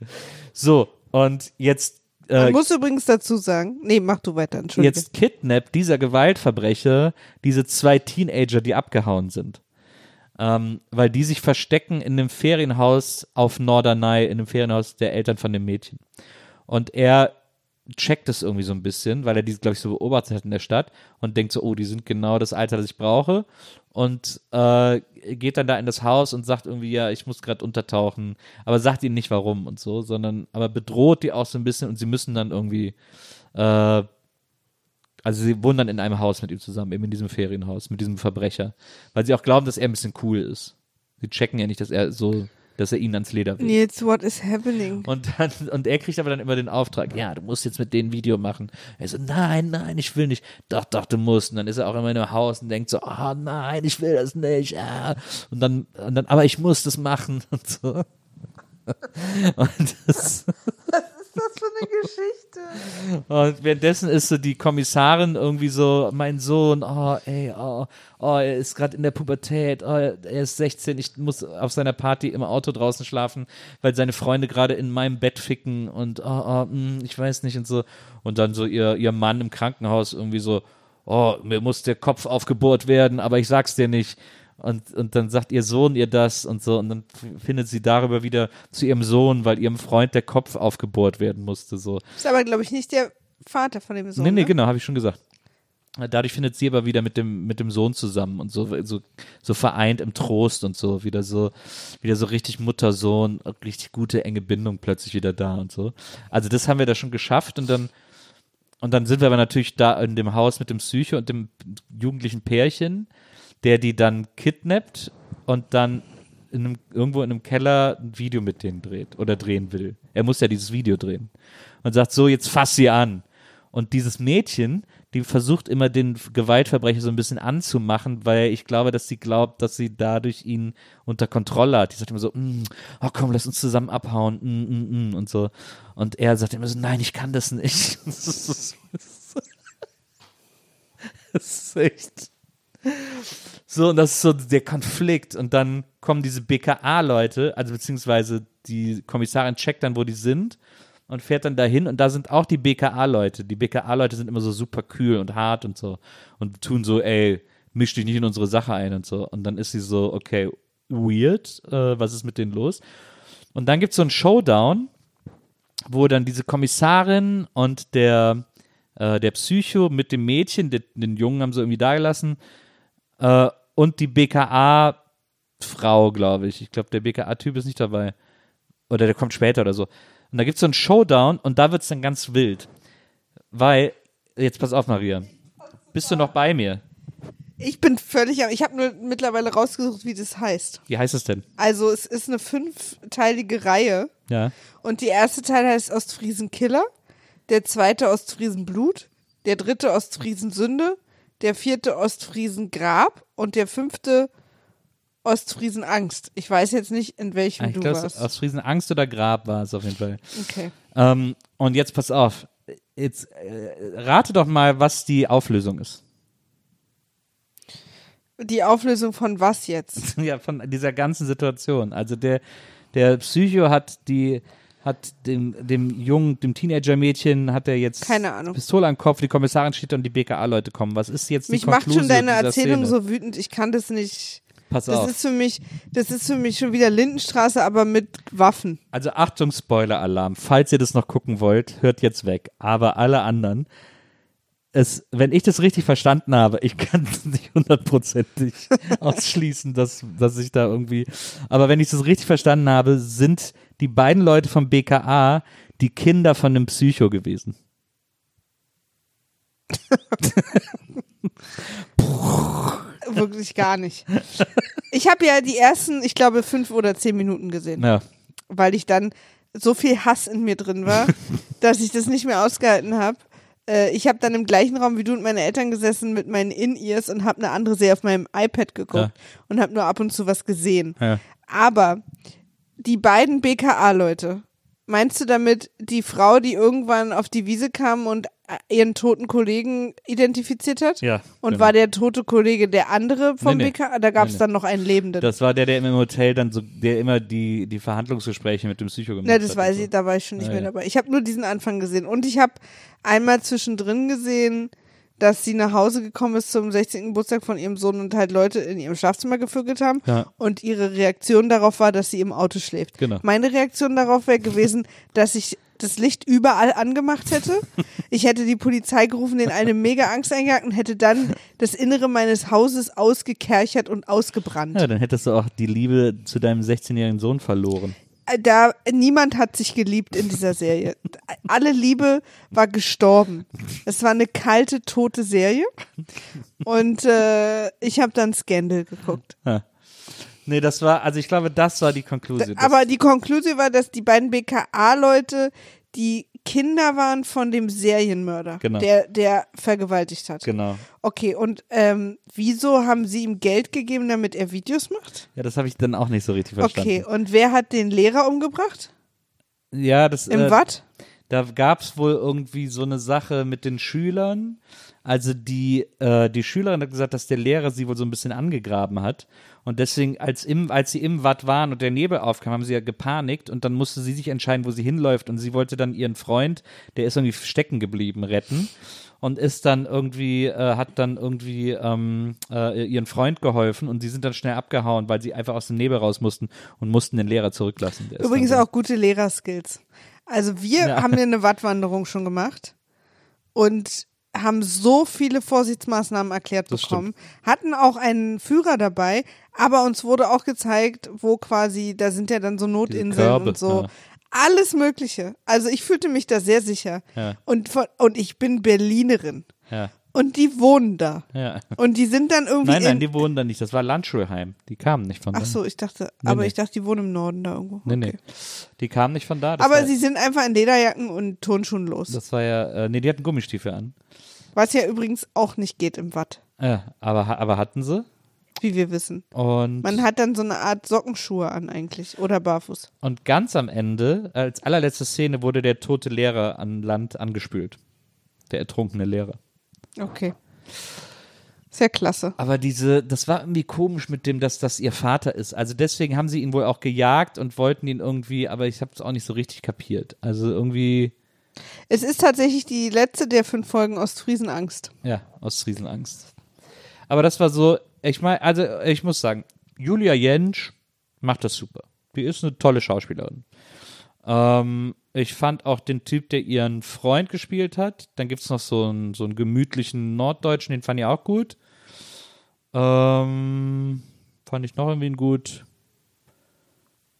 So, und jetzt, äh, Man muss übrigens dazu sagen, nee, mach du weiter, Entschuldigung. jetzt kidnappt dieser Gewaltverbrecher diese zwei Teenager, die abgehauen sind. Ähm, weil die sich verstecken in einem Ferienhaus auf Norderney, in einem Ferienhaus der Eltern von dem Mädchen. Und er checkt es irgendwie so ein bisschen, weil er die, glaube ich, so beobachtet hat in der Stadt und denkt so, oh, die sind genau das Alter, das ich brauche. Und äh, geht dann da in das Haus und sagt irgendwie, ja, ich muss gerade untertauchen, aber sagt ihnen nicht warum und so, sondern aber bedroht die auch so ein bisschen und sie müssen dann irgendwie äh, also sie wohnen dann in einem Haus mit ihm zusammen, eben in diesem Ferienhaus, mit diesem Verbrecher. Weil sie auch glauben, dass er ein bisschen cool ist. Sie checken ja nicht, dass er so dass er ihn ans Leder will. Nils, what is happening? Und, dann, und er kriegt aber dann immer den Auftrag, ja, du musst jetzt mit denen Video machen. Er so, nein, nein, ich will nicht. Doch, doch, du musst. Und dann ist er auch immer in einem Haus und denkt so, oh nein, ich will das nicht. Ja. Und, dann, und dann, aber ich muss das machen (laughs) und so. Und das, Geschichte? (laughs) Und währenddessen ist so die Kommissarin irgendwie so, mein Sohn, oh, ey, oh, oh er ist gerade in der Pubertät, oh, er ist 16, ich muss auf seiner Party im Auto draußen schlafen, weil seine Freunde gerade in meinem Bett ficken und, oh, oh, mh, ich weiß nicht und so. Und dann so ihr, ihr Mann im Krankenhaus irgendwie so, oh, mir muss der Kopf aufgebohrt werden, aber ich sag's dir nicht. Und, und dann sagt ihr Sohn ihr das und so und dann findet sie darüber wieder zu ihrem Sohn, weil ihrem Freund der Kopf aufgebohrt werden musste, so. Ist aber, glaube ich, nicht der Vater von dem Sohn. nee, nee, ne? genau, habe ich schon gesagt. Dadurch findet sie aber wieder mit dem, mit dem Sohn zusammen und so, so, so vereint im Trost und so, wieder so, wieder so richtig Mutter-Sohn, richtig gute, enge Bindung plötzlich wieder da und so. Also das haben wir da schon geschafft und dann, und dann sind wir aber natürlich da in dem Haus mit dem Psycho und dem jugendlichen Pärchen, der die dann kidnappt und dann in einem, irgendwo in einem Keller ein Video mit denen dreht oder drehen will. Er muss ja dieses Video drehen. Und sagt so, jetzt fass sie an. Und dieses Mädchen, die versucht immer den Gewaltverbrecher so ein bisschen anzumachen, weil ich glaube, dass sie glaubt, dass sie dadurch ihn unter Kontrolle hat. Die sagt immer so, mm, oh komm, lass uns zusammen abhauen, mm, mm, mm, und so. Und er sagt immer so, nein, ich kann das nicht. Das (laughs) ist, das ist echt. So, und das ist so der Konflikt. Und dann kommen diese BKA-Leute, also beziehungsweise die Kommissarin checkt dann, wo die sind und fährt dann dahin. Und da sind auch die BKA-Leute. Die BKA-Leute sind immer so super kühl und hart und so. Und tun so, ey, misch dich nicht in unsere Sache ein und so. Und dann ist sie so, okay, weird, äh, was ist mit denen los? Und dann gibt es so einen Showdown, wo dann diese Kommissarin und der, äh, der Psycho mit dem Mädchen, den, den Jungen haben sie irgendwie dagelassen, äh, und die BKA-Frau, glaube ich. Ich glaube, der BKA-Typ ist nicht dabei. Oder der kommt später oder so. Und da gibt es so einen Showdown und da wird es dann ganz wild. Weil, jetzt pass auf, Maria. Bist du noch bei mir? Ich bin völlig am. Ich habe nur mittlerweile rausgesucht, wie das heißt. Wie heißt es denn? Also, es ist eine fünfteilige Reihe. Ja. Und die erste Teil heißt Ostfriesen Killer, der zweite Ostfriesen Blut, der dritte Ostfriesen Sünde, der vierte Ostfriesen Grab und der fünfte Ostfriesen Angst. Ich weiß jetzt nicht, in welchem Ich du glaube, warst. aus Friesen Angst oder Grab war es auf jeden Fall. Okay. Ähm, und jetzt pass auf. Jetzt äh, rate doch mal, was die Auflösung ist. Die Auflösung von was jetzt? (laughs) ja, von dieser ganzen Situation. Also der, der Psycho hat die, hat dem, dem jungen, dem Teenager-Mädchen hat er jetzt Keine Ahnung. Pistole am Kopf, die Kommissarin steht und die BKA-Leute kommen. Was ist jetzt die Mich macht schon Konklusion deine Erzählung Szene? so wütend, ich kann das nicht. Pass Das auf. ist für mich, das ist für mich schon wieder Lindenstraße, aber mit Waffen. Also Achtung, Spoiler-Alarm. Falls ihr das noch gucken wollt, hört jetzt weg. Aber alle anderen, es, wenn ich das richtig verstanden habe, ich kann es nicht hundertprozentig (laughs) ausschließen, dass, dass ich da irgendwie, aber wenn ich das richtig verstanden habe, sind die beiden Leute vom BKA die Kinder von einem Psycho gewesen. (laughs) Wirklich gar nicht. Ich habe ja die ersten, ich glaube, fünf oder zehn Minuten gesehen, Ja. weil ich dann so viel Hass in mir drin war, (laughs) dass ich das nicht mehr ausgehalten habe. Äh, Ich habe dann im gleichen Raum wie du und meine Eltern gesessen mit meinen In-Ears und habe eine andere Serie auf meinem iPad geguckt und habe nur ab und zu was gesehen. Ja. Aber die beiden BKA-Leute, meinst du damit die Frau, die irgendwann auf die Wiese kam und äh, ihren toten Kollegen identifiziert hat? Ja, Und genau. war der tote Kollege der andere vom Nee, nee. BKA? Da gab es Nee, dann noch einen Lebenden. Das war der, der im Hotel dann so, der immer die, die Verhandlungsgespräche mit dem Psycho gemacht Ne, hat. das und weiß so. ich, da war ich schon nicht Ja, mehr ja. dabei. Ich habe nur diesen Anfang gesehen. Und ich habe einmal zwischendrin gesehen, dass sie nach Hause gekommen ist zum 16. Geburtstag von ihrem Sohn und halt Leute in ihrem Schlafzimmer gevögelt haben. Ja. Und ihre Reaktion darauf war, dass sie im Auto schläft. Genau. Meine Reaktion darauf wäre gewesen, dass ich das Licht überall angemacht hätte. Ich hätte die Polizei gerufen, denen eine mega Angst eingejagt und hätte dann das Innere meines Hauses ausgekerchert und ausgebrannt. Ja, dann hättest du auch die Liebe zu deinem 16-jährigen Sohn verloren. Da niemand hat sich geliebt in dieser Serie. Alle Liebe war gestorben. Es war eine kalte, tote Serie. Und äh, ich habe dann Scandal geguckt. Nee, das war, also ich glaube, das war die Konklusion. Aber die Konklusion war, dass die beiden BKA-Leute die Kinder waren von dem Serienmörder, Genau. der, der vergewaltigt hat. Genau. Okay, und ähm, wieso haben sie ihm Geld gegeben, damit er Videos macht? Ja, das habe ich dann auch nicht so richtig verstanden. Okay, und wer hat den Lehrer umgebracht? Ja, das Im äh, Watt? Da gab es wohl irgendwie so eine Sache mit den Schülern. Also die, äh, die Schülerin hat gesagt, dass der Lehrer sie wohl so ein bisschen angegraben hat. Und deswegen, als, im, als sie im Watt waren und der Nebel aufkam, haben sie ja gepanikt und dann musste sie sich entscheiden, wo sie hinläuft. Und sie wollte dann ihren Freund, der ist irgendwie stecken geblieben, retten. Und ist dann irgendwie, äh, hat dann irgendwie ähm, äh, ihren Freund geholfen und sie sind dann schnell abgehauen, weil sie einfach aus dem Nebel raus mussten und mussten den Lehrer zurücklassen. Der Übrigens auch gute Lehrerskills. Also wir Ja. haben ja eine Wattwanderung schon gemacht und haben so viele Vorsichtsmaßnahmen erklärt Das bekommen, hatten auch einen Führer dabei, aber uns wurde auch gezeigt, wo quasi, da sind ja dann so Notinseln und so. ja. Alles Mögliche. Also ich fühlte mich da sehr sicher. Ja. Und, von, und ich bin Berlinerin. Ja, Und die wohnen da. ja. Und die sind dann irgendwie. Nein, nein, in, die wohnen da nicht. Das war Landschulheim. Die kamen nicht von da. Ach so, ich dachte, Nee, aber nee. ich dachte, die wohnen im Norden da irgendwo. Nee, okay. nee. Die kamen nicht von da. Das Aber sie sind einfach in Lederjacken und Turnschuhen los. Das war ja, äh, nee, die hatten Gummistiefel an. Was ja übrigens auch nicht geht im Watt, Ja, aber, aber hatten sie. wie wir wissen. Und, Man hat dann so eine Art Sockenschuhe an eigentlich oder barfuß. und ganz am Ende, als allerletzte Szene, wurde der tote Lehrer an Land angespült. Der ertrunkene Lehrer. Okay. Sehr klasse. Aber diese, das war irgendwie komisch mit dem, dass das ihr Vater ist. Also deswegen haben sie ihn wohl auch gejagt und wollten ihn irgendwie, aber ich habe es auch nicht so richtig kapiert. Also irgendwie, Es ist tatsächlich die letzte der fünf Folgen Ostfriesenangst. Ja, aus Riesenangst. Aber das war so, ich meine, also ich muss sagen, Julia Jentsch macht das super. Die ist eine tolle Schauspielerin. Ähm, ich fand auch den Typ, der ihren Freund gespielt hat. Dann gibt es noch so einen, so einen gemütlichen Norddeutschen, den fand ich auch gut. Ähm, fand ich noch irgendwie gut.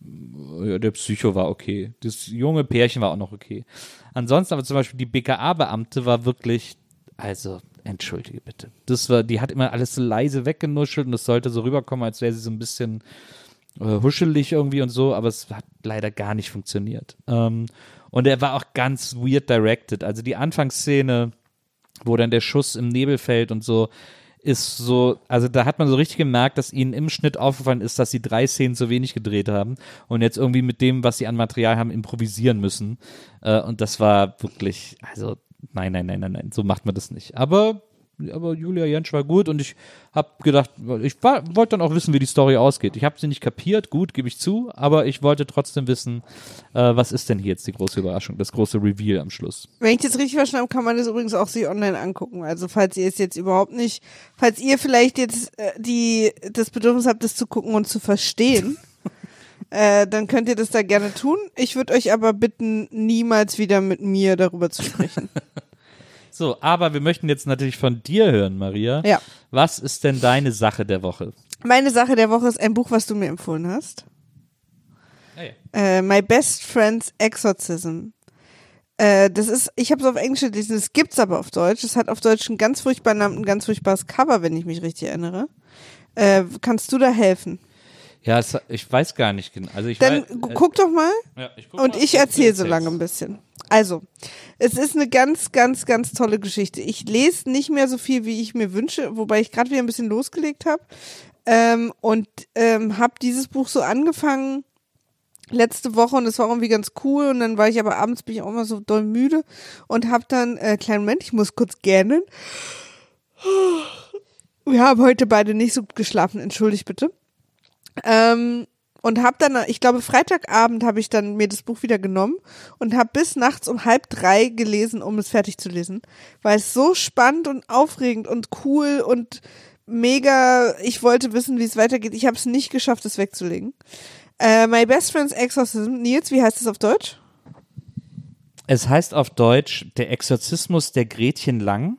Ja, der Psycho war okay. Das junge Pärchen war auch noch okay. Ansonsten aber zum Beispiel die BKA-Beamte war wirklich, also, entschuldige bitte. Das war, die hat immer alles so leise weggenuschelt und es sollte so rüberkommen, als wäre sie so ein bisschen huschelig irgendwie und so, aber es hat leider gar nicht funktioniert. Ähm, und er war auch ganz weird directed. Also die Anfangsszene, wo dann der Schuss im Nebel fällt und so, ist so, also da hat man so richtig gemerkt, dass ihnen im Schnitt aufgefallen ist, dass sie drei Szenen zu wenig gedreht haben und jetzt irgendwie mit dem, was sie an Material haben, improvisieren müssen. Äh, und das war wirklich, also nein, nein, nein, nein, nein, so macht man das nicht. Aber, aber Julia Jentsch war gut und ich habe gedacht, ich wollte dann auch wissen, wie die Story ausgeht. Ich habe sie nicht kapiert, gut, gebe ich zu, aber ich wollte trotzdem wissen, äh, was ist denn hier jetzt die große Überraschung, das große Reveal am Schluss. Wenn ich das richtig verstanden habe, kann man das übrigens auch sich online angucken. Also falls ihr es jetzt überhaupt nicht, falls ihr vielleicht jetzt äh, die das Bedürfnis habt, das zu gucken und zu verstehen, (laughs) äh, dann könnt ihr das da gerne tun. Ich würde euch aber bitten, niemals wieder mit mir darüber zu sprechen. (laughs) So, aber wir möchten jetzt natürlich von dir hören, Maria. Ja. Was ist denn deine Sache der Woche? Meine Sache der Woche ist ein Buch, was du mir empfohlen hast. Äh, My Best Friend's Exorcism. Äh, das ist, ich habe es auf Englisch gelesen, das gibt's aber auf Deutsch. Es hat auf Deutsch einen ganz furchtbaren Namen, ein ganz furchtbares Cover, wenn ich mich richtig erinnere. Äh, kannst du da helfen? Ja, es, ich weiß gar nicht genau. Also ich Dann weiß, gu- guck doch mal ja, ich guck und mal, ich erzähle so lange ein bisschen. Also, es ist eine ganz, ganz, ganz tolle Geschichte. Ich lese nicht mehr so viel, wie ich mir wünsche, wobei ich gerade wieder ein bisschen losgelegt habe. Ähm, und ähm, habe dieses Buch so angefangen letzte Woche und es war irgendwie ganz cool und dann war ich aber abends bin ich auch immer so doll müde und habe dann äh, kleinen Moment, ich muss kurz gähnen. Wir haben heute beide nicht so gut geschlafen, entschuldigt bitte. Ähm, und habe dann, ich glaube, Freitagabend habe ich dann mir das Buch wieder genommen und habe bis nachts um halb drei gelesen, um es fertig zu lesen, weil es so spannend und aufregend und cool und mega, ich wollte wissen, wie es weitergeht. Ich habe es nicht geschafft, es wegzulegen. Äh, My Best Friend's Exorcism. Nils, wie heißt es auf Deutsch? Es heißt auf Deutsch Der Exorzismus der Gretchen Lang.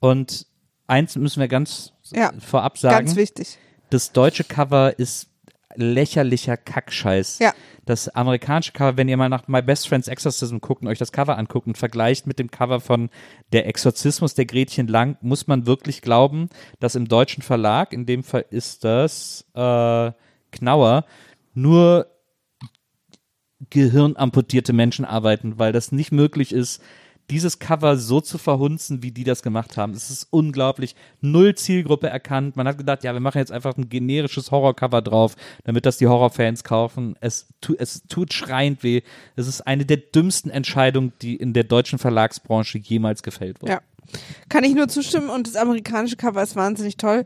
Und eins müssen wir ganz Ja, vorab sagen. Ganz wichtig. Das deutsche Cover ist lächerlicher Kackscheiß. Ja. Das amerikanische Cover, wenn ihr mal nach My Best Friend's Exorcism guckt und euch das Cover anguckt und vergleicht mit dem Cover von Der Exorzismus der Gretchen Lang, muss man wirklich glauben, dass im deutschen Verlag, in dem Fall ist das äh, Knauer nur gehirnamputierte Menschen arbeiten, weil das nicht möglich ist, dieses Cover so zu verhunzen, wie die das gemacht haben. Es ist unglaublich. Null Zielgruppe erkannt. Man hat gedacht, ja, wir machen jetzt einfach ein generisches Horrorcover drauf, damit das die Horrorfans kaufen. Es, tu, es tut schreiend weh. Es ist eine der dümmsten Entscheidungen, die in der deutschen Verlagsbranche jemals gefällt wurde. Ja. Kann ich nur zustimmen und das amerikanische Cover ist wahnsinnig toll.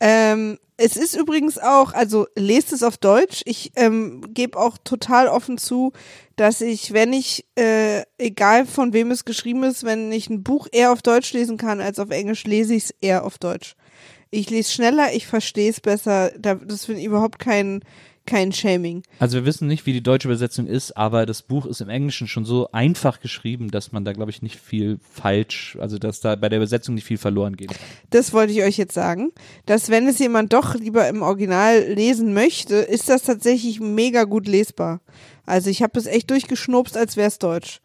Ähm, es ist übrigens auch, also lest es auf Deutsch. Ich ähm, gebe auch total offen zu, dass ich, wenn ich, äh, egal von wem es geschrieben ist, wenn ich ein Buch eher auf Deutsch lesen kann als auf Englisch, lese ich es eher auf Deutsch. Ich lese schneller, ich verstehe es besser. Da, das finde ich überhaupt kein, kein Shaming. Also wir wissen nicht, wie die deutsche Übersetzung ist, aber das Buch ist im Englischen schon so einfach geschrieben, dass man da, glaube ich, nicht viel falsch, also dass da bei der Übersetzung nicht viel verloren geht. Das wollte ich euch jetzt sagen, dass wenn es jemand doch lieber im Original lesen möchte, ist das tatsächlich mega gut lesbar. Also ich habe es echt durchgeschnupst, als wäre es Deutsch.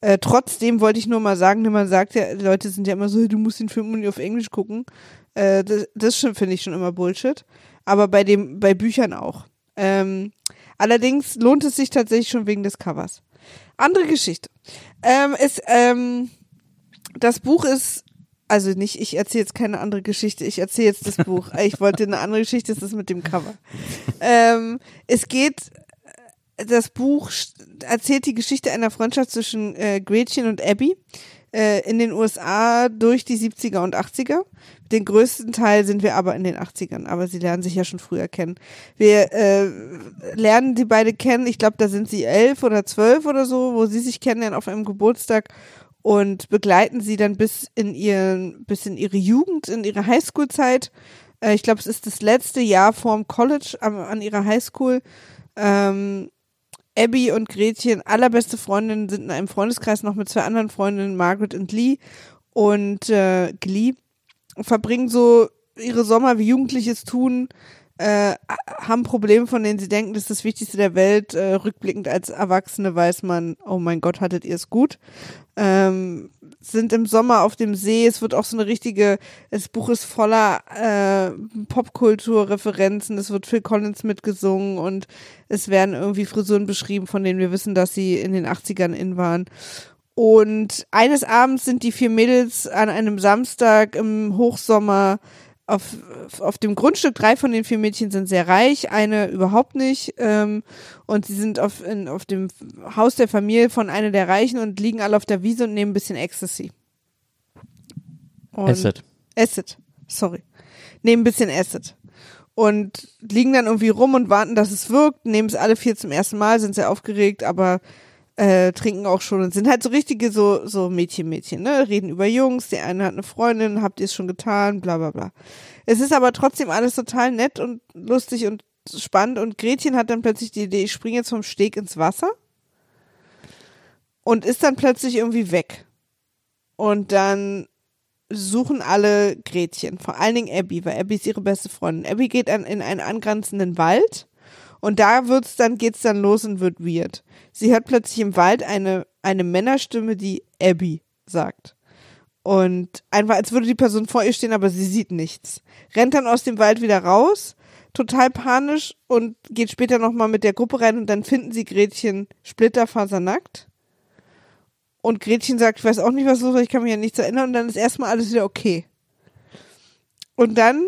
Äh, trotzdem wollte ich nur mal sagen, denn man sagt ja, Leute sind ja immer so, du musst den Film nur auf Englisch gucken. Äh, das das finde ich schon immer Bullshit. Aber bei dem, bei Büchern auch. Ähm, allerdings lohnt es sich tatsächlich schon wegen des Covers. Andere Geschichte. Ähm, ist, ähm, das Buch ist, also nicht, ich erzähle jetzt keine andere Geschichte, ich erzähle jetzt das Buch. (laughs) Ich wollte eine andere Geschichte, ist das mit dem Cover. Ähm, es geht, das Buch erzählt die Geschichte einer Freundschaft zwischen äh, Gretchen und Abby äh, in den USA durch die 70er und 80er. Den größten Teil sind wir aber in den 80ern, aber sie lernen sich ja schon früher kennen. Wir äh, lernen die beide kennen, ich glaube, da sind sie elf oder zwölf oder so, wo sie sich kennenlernen auf einem Geburtstag und begleiten sie dann bis in ihren, bis in ihre Jugend, in ihre Highschool-Zeit. Äh, ich glaube, es ist das letzte Jahr vorm College an, an ihrer Highschool. Ähm, Abby und Gretchen, allerbeste Freundinnen, sind in einem Freundeskreis noch mit zwei anderen Freundinnen, Margaret und Lee. Und äh, Glee, verbringen so ihre Sommer wie Jugendliches tun, äh, haben Probleme, von denen sie denken, das ist das Wichtigste der Welt. Äh, rückblickend als Erwachsene weiß man, oh mein Gott, hattet ihr es gut. Ähm, sind im Sommer auf dem See. Es wird auch so eine richtige, das Buch ist voller äh, Popkultur-Referenzen. Es wird Phil Collins mitgesungen und es werden irgendwie Frisuren beschrieben, von denen wir wissen, dass sie in den 80ern in waren. Und eines Abends sind die vier Mädels an einem Samstag im Hochsommer auf, auf dem Grundstück, drei von den vier Mädchen sind sehr reich, eine überhaupt nicht. Ähm, und sie sind auf, in, auf dem Haus der Familie von einer der Reichen und liegen alle auf der Wiese und nehmen ein bisschen Ecstasy. Und Acid. Acid, sorry. Nehmen ein bisschen Acid. Und liegen dann irgendwie rum und warten, dass es wirkt, nehmen es alle vier zum ersten Mal, sind sehr aufgeregt, aber äh, trinken auch schon und sind halt so richtige so so Mädchen Mädchen, ne? Reden über Jungs, der eine hat eine Freundin, habt ihr es schon getan, bla bla bla. Es ist aber trotzdem alles total nett und lustig und spannend und Gretchen hat dann plötzlich die Idee, ich springe jetzt vom Steg ins Wasser und ist dann plötzlich irgendwie weg. Und dann suchen alle Gretchen, vor allen Dingen Abby, weil Abby ist ihre beste Freundin. Abby geht dann in einen angrenzenden Wald und da wird's dann, geht's dann los und wird weird. Sie hört plötzlich im Wald eine, eine Männerstimme, die Abby sagt. Und einfach, als würde die Person vor ihr stehen, aber sie sieht nichts. Rennt dann aus dem Wald wieder raus, total panisch und geht später nochmal mit der Gruppe rein und dann finden sie Gretchen splitterfasernackt. Und Gretchen sagt, ich weiß auch nicht, was los ist, ich kann mich ja nichts erinnern und dann ist erstmal alles wieder okay. Und dann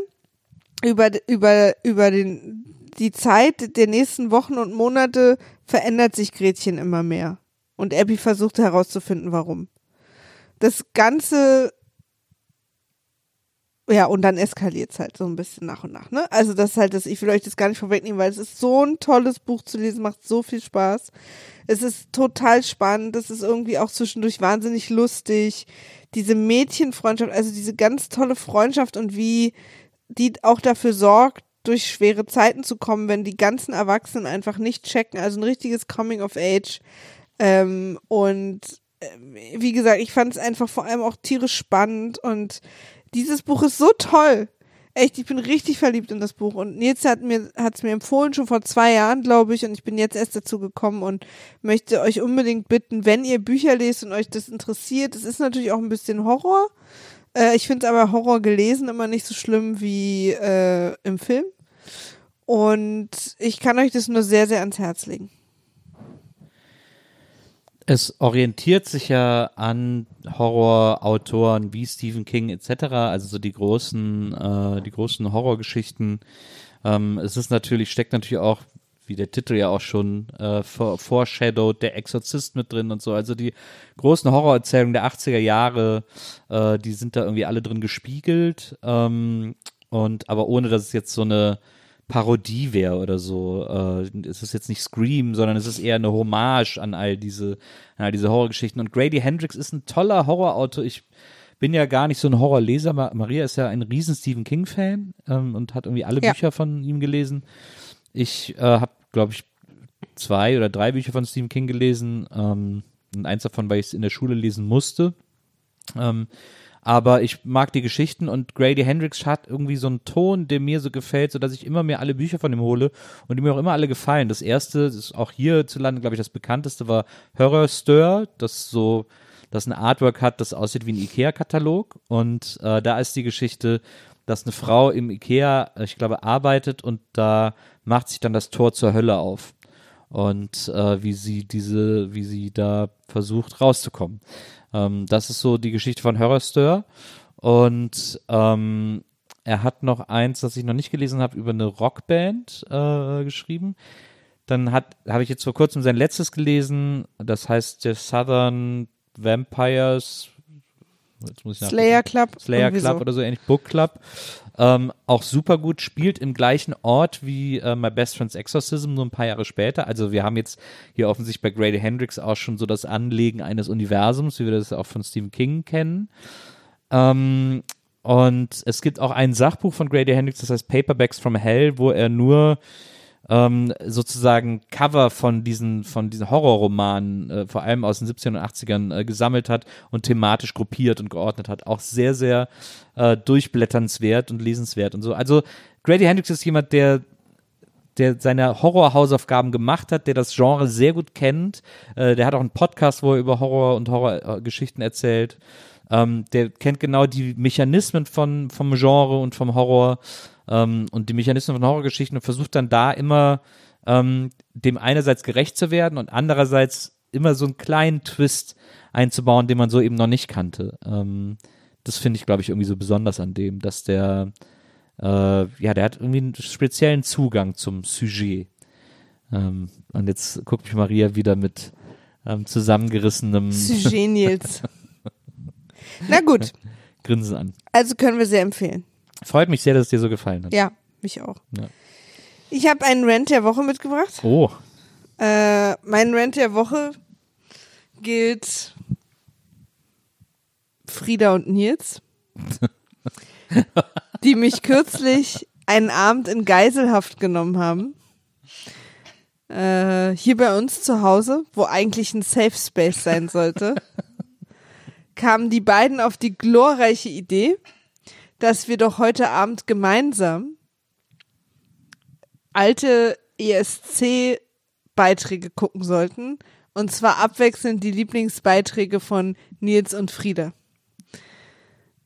über, über, über den, die Zeit der nächsten Wochen und Monate verändert sich Gretchen immer mehr. Und Abby versucht herauszufinden, warum. Das Ganze, ja, und dann eskaliert es halt so ein bisschen nach und nach, ne? Also das ist halt das, ich will euch das gar nicht vorwegnehmen, weil es ist so ein tolles Buch zu lesen, macht so viel Spaß. Es ist total spannend, es ist irgendwie auch zwischendurch wahnsinnig lustig. Diese Mädchenfreundschaft, also diese ganz tolle Freundschaft und wie die auch dafür sorgt, durch schwere Zeiten zu kommen, wenn die ganzen Erwachsenen einfach nicht checken. Also ein richtiges Coming of Age. Ähm, und äh, wie gesagt, ich fand es einfach vor allem auch tierisch spannend und dieses Buch ist so toll. Echt, ich bin richtig verliebt in das Buch und Nils hat mir hat's mir empfohlen schon vor zwei Jahren, glaube ich, und ich bin jetzt erst dazu gekommen und möchte euch unbedingt bitten, wenn ihr Bücher lest und euch das interessiert, es ist natürlich auch ein bisschen Horror, äh, ich finde aber Horror gelesen immer nicht so schlimm wie äh, im Film. Und ich kann euch das nur sehr, sehr ans Herz legen. Es orientiert sich ja an Horrorautoren wie Stephen King etc., also so die großen, äh, die großen Horrorgeschichten. Ähm, es ist natürlich, steckt natürlich auch, wie der Titel ja auch schon äh, for, foreshadowed, der Exorzist mit drin und so. Also die großen Horrorerzählungen der 80er Jahre, äh, die sind da irgendwie alle drin gespiegelt. Ähm, und aber ohne dass es jetzt so eine Parodie wäre oder so. Äh, es ist jetzt nicht Scream, sondern es ist eher eine Hommage an all diese, an all diese Horrorgeschichten. Und Grady Hendrix ist ein toller Horrorautor. Ich bin ja gar nicht so ein Horrorleser. Ma- Maria ist ja ein riesen Stephen King-Fan ähm, und hat irgendwie alle Ja. Bücher von ihm gelesen. Ich äh, habe, glaube ich, zwei oder drei Bücher von Stephen King gelesen. Ähm, und eins davon, weil ich es in der Schule lesen musste. Ähm, aber ich mag die Geschichten und Grady Hendrix hat irgendwie so einen Ton, der mir so gefällt, so dass ich immer mehr alle Bücher von ihm hole und die mir auch immer alle gefallen. Das erste, das ist auch hierzulande, glaube ich, das bekannteste war Horror Stir, das so, das ein Artwork hat, das aussieht wie ein Ikea-Katalog und äh, da ist die Geschichte, dass eine Frau im Ikea, äh, ich glaube, arbeitet und da macht sich dann das Tor zur Hölle auf und äh, wie sie diese, wie sie da versucht rauszukommen. Ähm, das ist so die Geschichte von Horror Stir. Und ähm, er hat noch eins, das ich noch nicht gelesen habe, über eine Rockband äh, geschrieben. Dann habe ich jetzt vor kurzem sein letztes gelesen, das heißt The Southern Vampires. Jetzt muss ich nachgucken. Slayer Club. Slayer Club so. oder so ähnlich, Book Club. Ähm, auch super gut, spielt im gleichen Ort wie äh, My Best Friend's Exorcism, nur ein paar Jahre später. Also wir haben jetzt hier offensichtlich bei Grady Hendrix auch schon so das Anlegen eines Universums, wie wir das auch von Stephen King kennen. Ähm, und es gibt auch ein Sachbuch von Grady Hendrix, das heißt Paperbacks from Hell, wo er nur ähm, sozusagen Cover von diesen, von diesen Horrorromanen, äh, vor allem aus den 70ern und 80ern, äh, gesammelt hat und thematisch gruppiert und geordnet hat. Auch sehr, sehr äh, durchblätternswert und lesenswert und so. Also Grady Hendrix ist jemand, der der seine Horrorhausaufgaben gemacht hat, der das Genre sehr gut kennt. Äh, der hat auch einen Podcast, wo er über Horror und Horrorgeschichten erzählt. Ähm, der kennt genau die Mechanismen von, vom Genre und vom Horror ähm, und die Mechanismen von Horrorgeschichten und versucht dann da immer ähm, dem einerseits gerecht zu werden und andererseits immer so einen kleinen Twist einzubauen, den man so eben noch nicht kannte. Ähm, das finde ich, glaube ich, irgendwie so besonders an dem, dass der äh, ja, der hat irgendwie einen speziellen Zugang zum Sujet. Ähm, und jetzt guckt mich Maria wieder mit ähm, zusammengerissenem Sujet Nils. (laughs) Na gut, Grinsen an. also können wir sehr empfehlen. Freut mich sehr, dass es dir so gefallen hat. Ja, mich auch. Ja. Ich habe einen Rant der Woche mitgebracht. Oh, Äh, mein Rant der Woche gilt Frieda und Nils, (laughs) die mich kürzlich einen Abend in Geiselhaft genommen haben. Äh, hier bei uns zu Hause, wo eigentlich ein Safe Space sein sollte, (laughs) kamen die beiden auf die glorreiche Idee, dass wir doch heute Abend gemeinsam alte ESC-Beiträge gucken sollten. Und zwar abwechselnd die Lieblingsbeiträge von Nils und Frieda.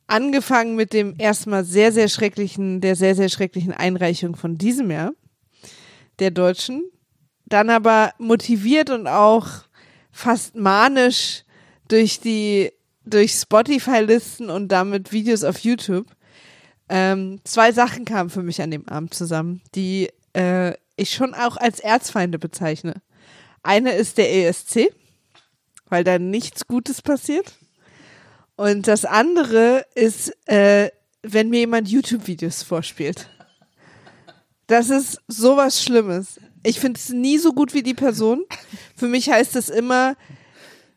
Angefangen mit dem erstmal sehr, sehr schrecklichen, der sehr, sehr schrecklichen Einreichung von diesem Jahr, der Deutschen. Dann aber motiviert und auch fast manisch durch die, durch Spotify-Listen und damit Videos auf YouTube. Ähm, zwei Sachen kamen für mich an dem Abend zusammen, die äh, ich schon auch als Erzfeinde bezeichne. Eine ist der ESC, weil da nichts Gutes passiert. Und das andere ist, äh, wenn mir jemand YouTube-Videos vorspielt. Das ist sowas Schlimmes. Ich finde es nie so gut wie die Person. Für mich heißt es immer,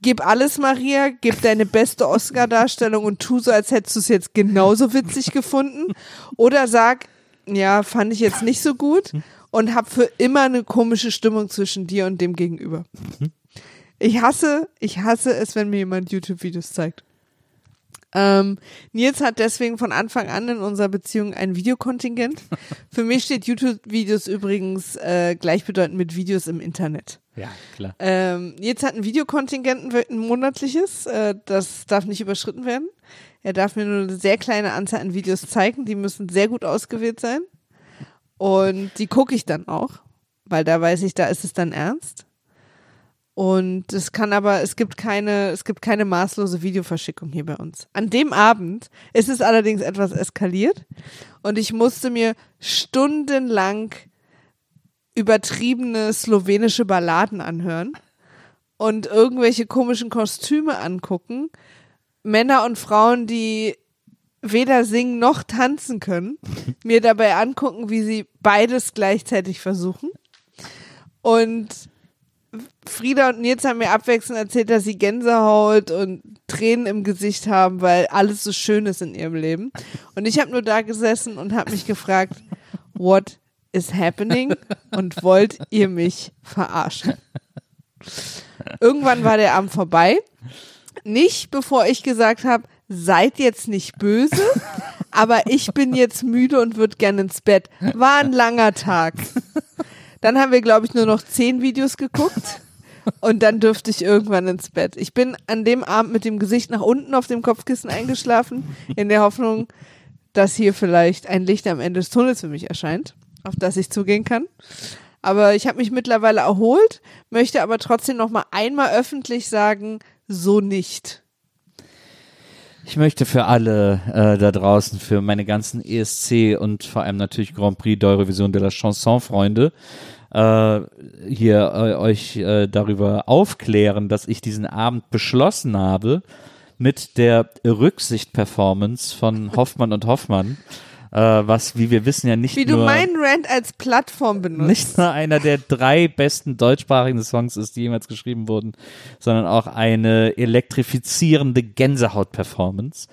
gib alles, Maria, gib deine beste Oscar-Darstellung und tu so, als hättest du es jetzt genauso witzig (laughs) gefunden. Oder sag, ja, fand ich jetzt nicht so gut und hab für immer eine komische Stimmung zwischen dir und dem Gegenüber. Ich hasse, ich hasse es, wenn mir jemand YouTube-Videos zeigt. Ähm, Nils hat deswegen von Anfang an in unserer Beziehung ein Videokontingent. (laughs) Für mich steht YouTube-Videos übrigens äh, gleichbedeutend mit Videos im Internet. ja, klar. Ähm, Nils hat ein Videokontingent, ein, monatliches. Äh, das darf nicht überschritten werden. Er darf mir nur eine sehr kleine Anzahl an Videos zeigen. Die müssen sehr gut ausgewählt sein. Und die gucke ich dann auch, weil da weiß ich, da ist es dann ernst. Und es kann aber, es gibt keine, es gibt keine maßlose Videoverschickung hier bei uns. An dem Abend ist es allerdings etwas eskaliert und ich musste mir stundenlang übertriebene slowenische Balladen anhören und irgendwelche komischen Kostüme angucken. Männer und Frauen, die weder singen noch tanzen können, (laughs) mir dabei angucken, wie sie beides gleichzeitig versuchen. Und Frieda und Nils haben mir abwechselnd erzählt, dass sie Gänsehaut und Tränen im Gesicht haben, weil alles so schön ist in ihrem Leben. Und ich habe nur da gesessen und habe mich gefragt, what is happening? Und wollt ihr mich verarschen? Irgendwann war der Abend vorbei. Nicht bevor ich gesagt habe, seid jetzt nicht böse, aber ich bin jetzt müde und würde gerne ins Bett. War ein langer Tag. Dann haben wir, glaube ich, nur noch zehn Videos geguckt. (laughs) Und dann dürfte ich irgendwann ins Bett. Ich bin an dem Abend mit dem Gesicht nach unten auf dem Kopfkissen eingeschlafen, in der Hoffnung, dass hier vielleicht ein Licht am Ende des Tunnels für mich erscheint, auf das ich zugehen kann. Aber ich habe mich mittlerweile erholt, möchte aber trotzdem noch mal einmal öffentlich sagen, so nicht. Ich möchte für alle äh, da draußen, für meine ganzen ESC und vor allem natürlich Grand Prix d'Eurovision de la Chanson Freunde, äh, hier äh, euch äh, darüber aufklären, dass ich diesen Abend beschlossen habe mit der Rücksicht-Performance von Hoffmann und Hoffmann. Äh, was, wie wir wissen, ja nicht Wie du nur meinen Rant als Plattform benutzt. nicht nur einer der drei besten deutschsprachigen Songs ist, die jemals geschrieben wurden, sondern auch eine elektrifizierende Gänsehaut-Performance,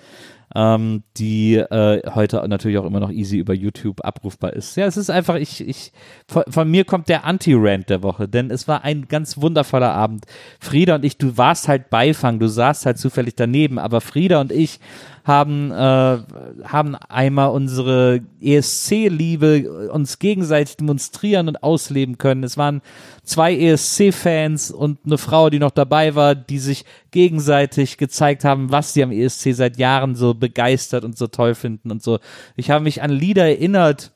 ähm, die äh, heute natürlich auch immer noch easy über YouTube abrufbar ist. Ja, es ist einfach, ich, ich, von, von mir kommt der Anti-Rant der Woche, denn es war ein ganz wundervoller Abend. Frieda und ich, du warst halt Beifang, du saßt halt zufällig daneben, aber Frieda und ich haben, äh, haben einmal unsere ESC-Liebe uns gegenseitig demonstrieren und ausleben können. Es waren zwei ESC-Fans und eine Frau, die noch dabei war, die sich gegenseitig gezeigt haben, was sie am ESC seit Jahren so begeistert und so toll finden und so. Ich habe mich an Lieder erinnert,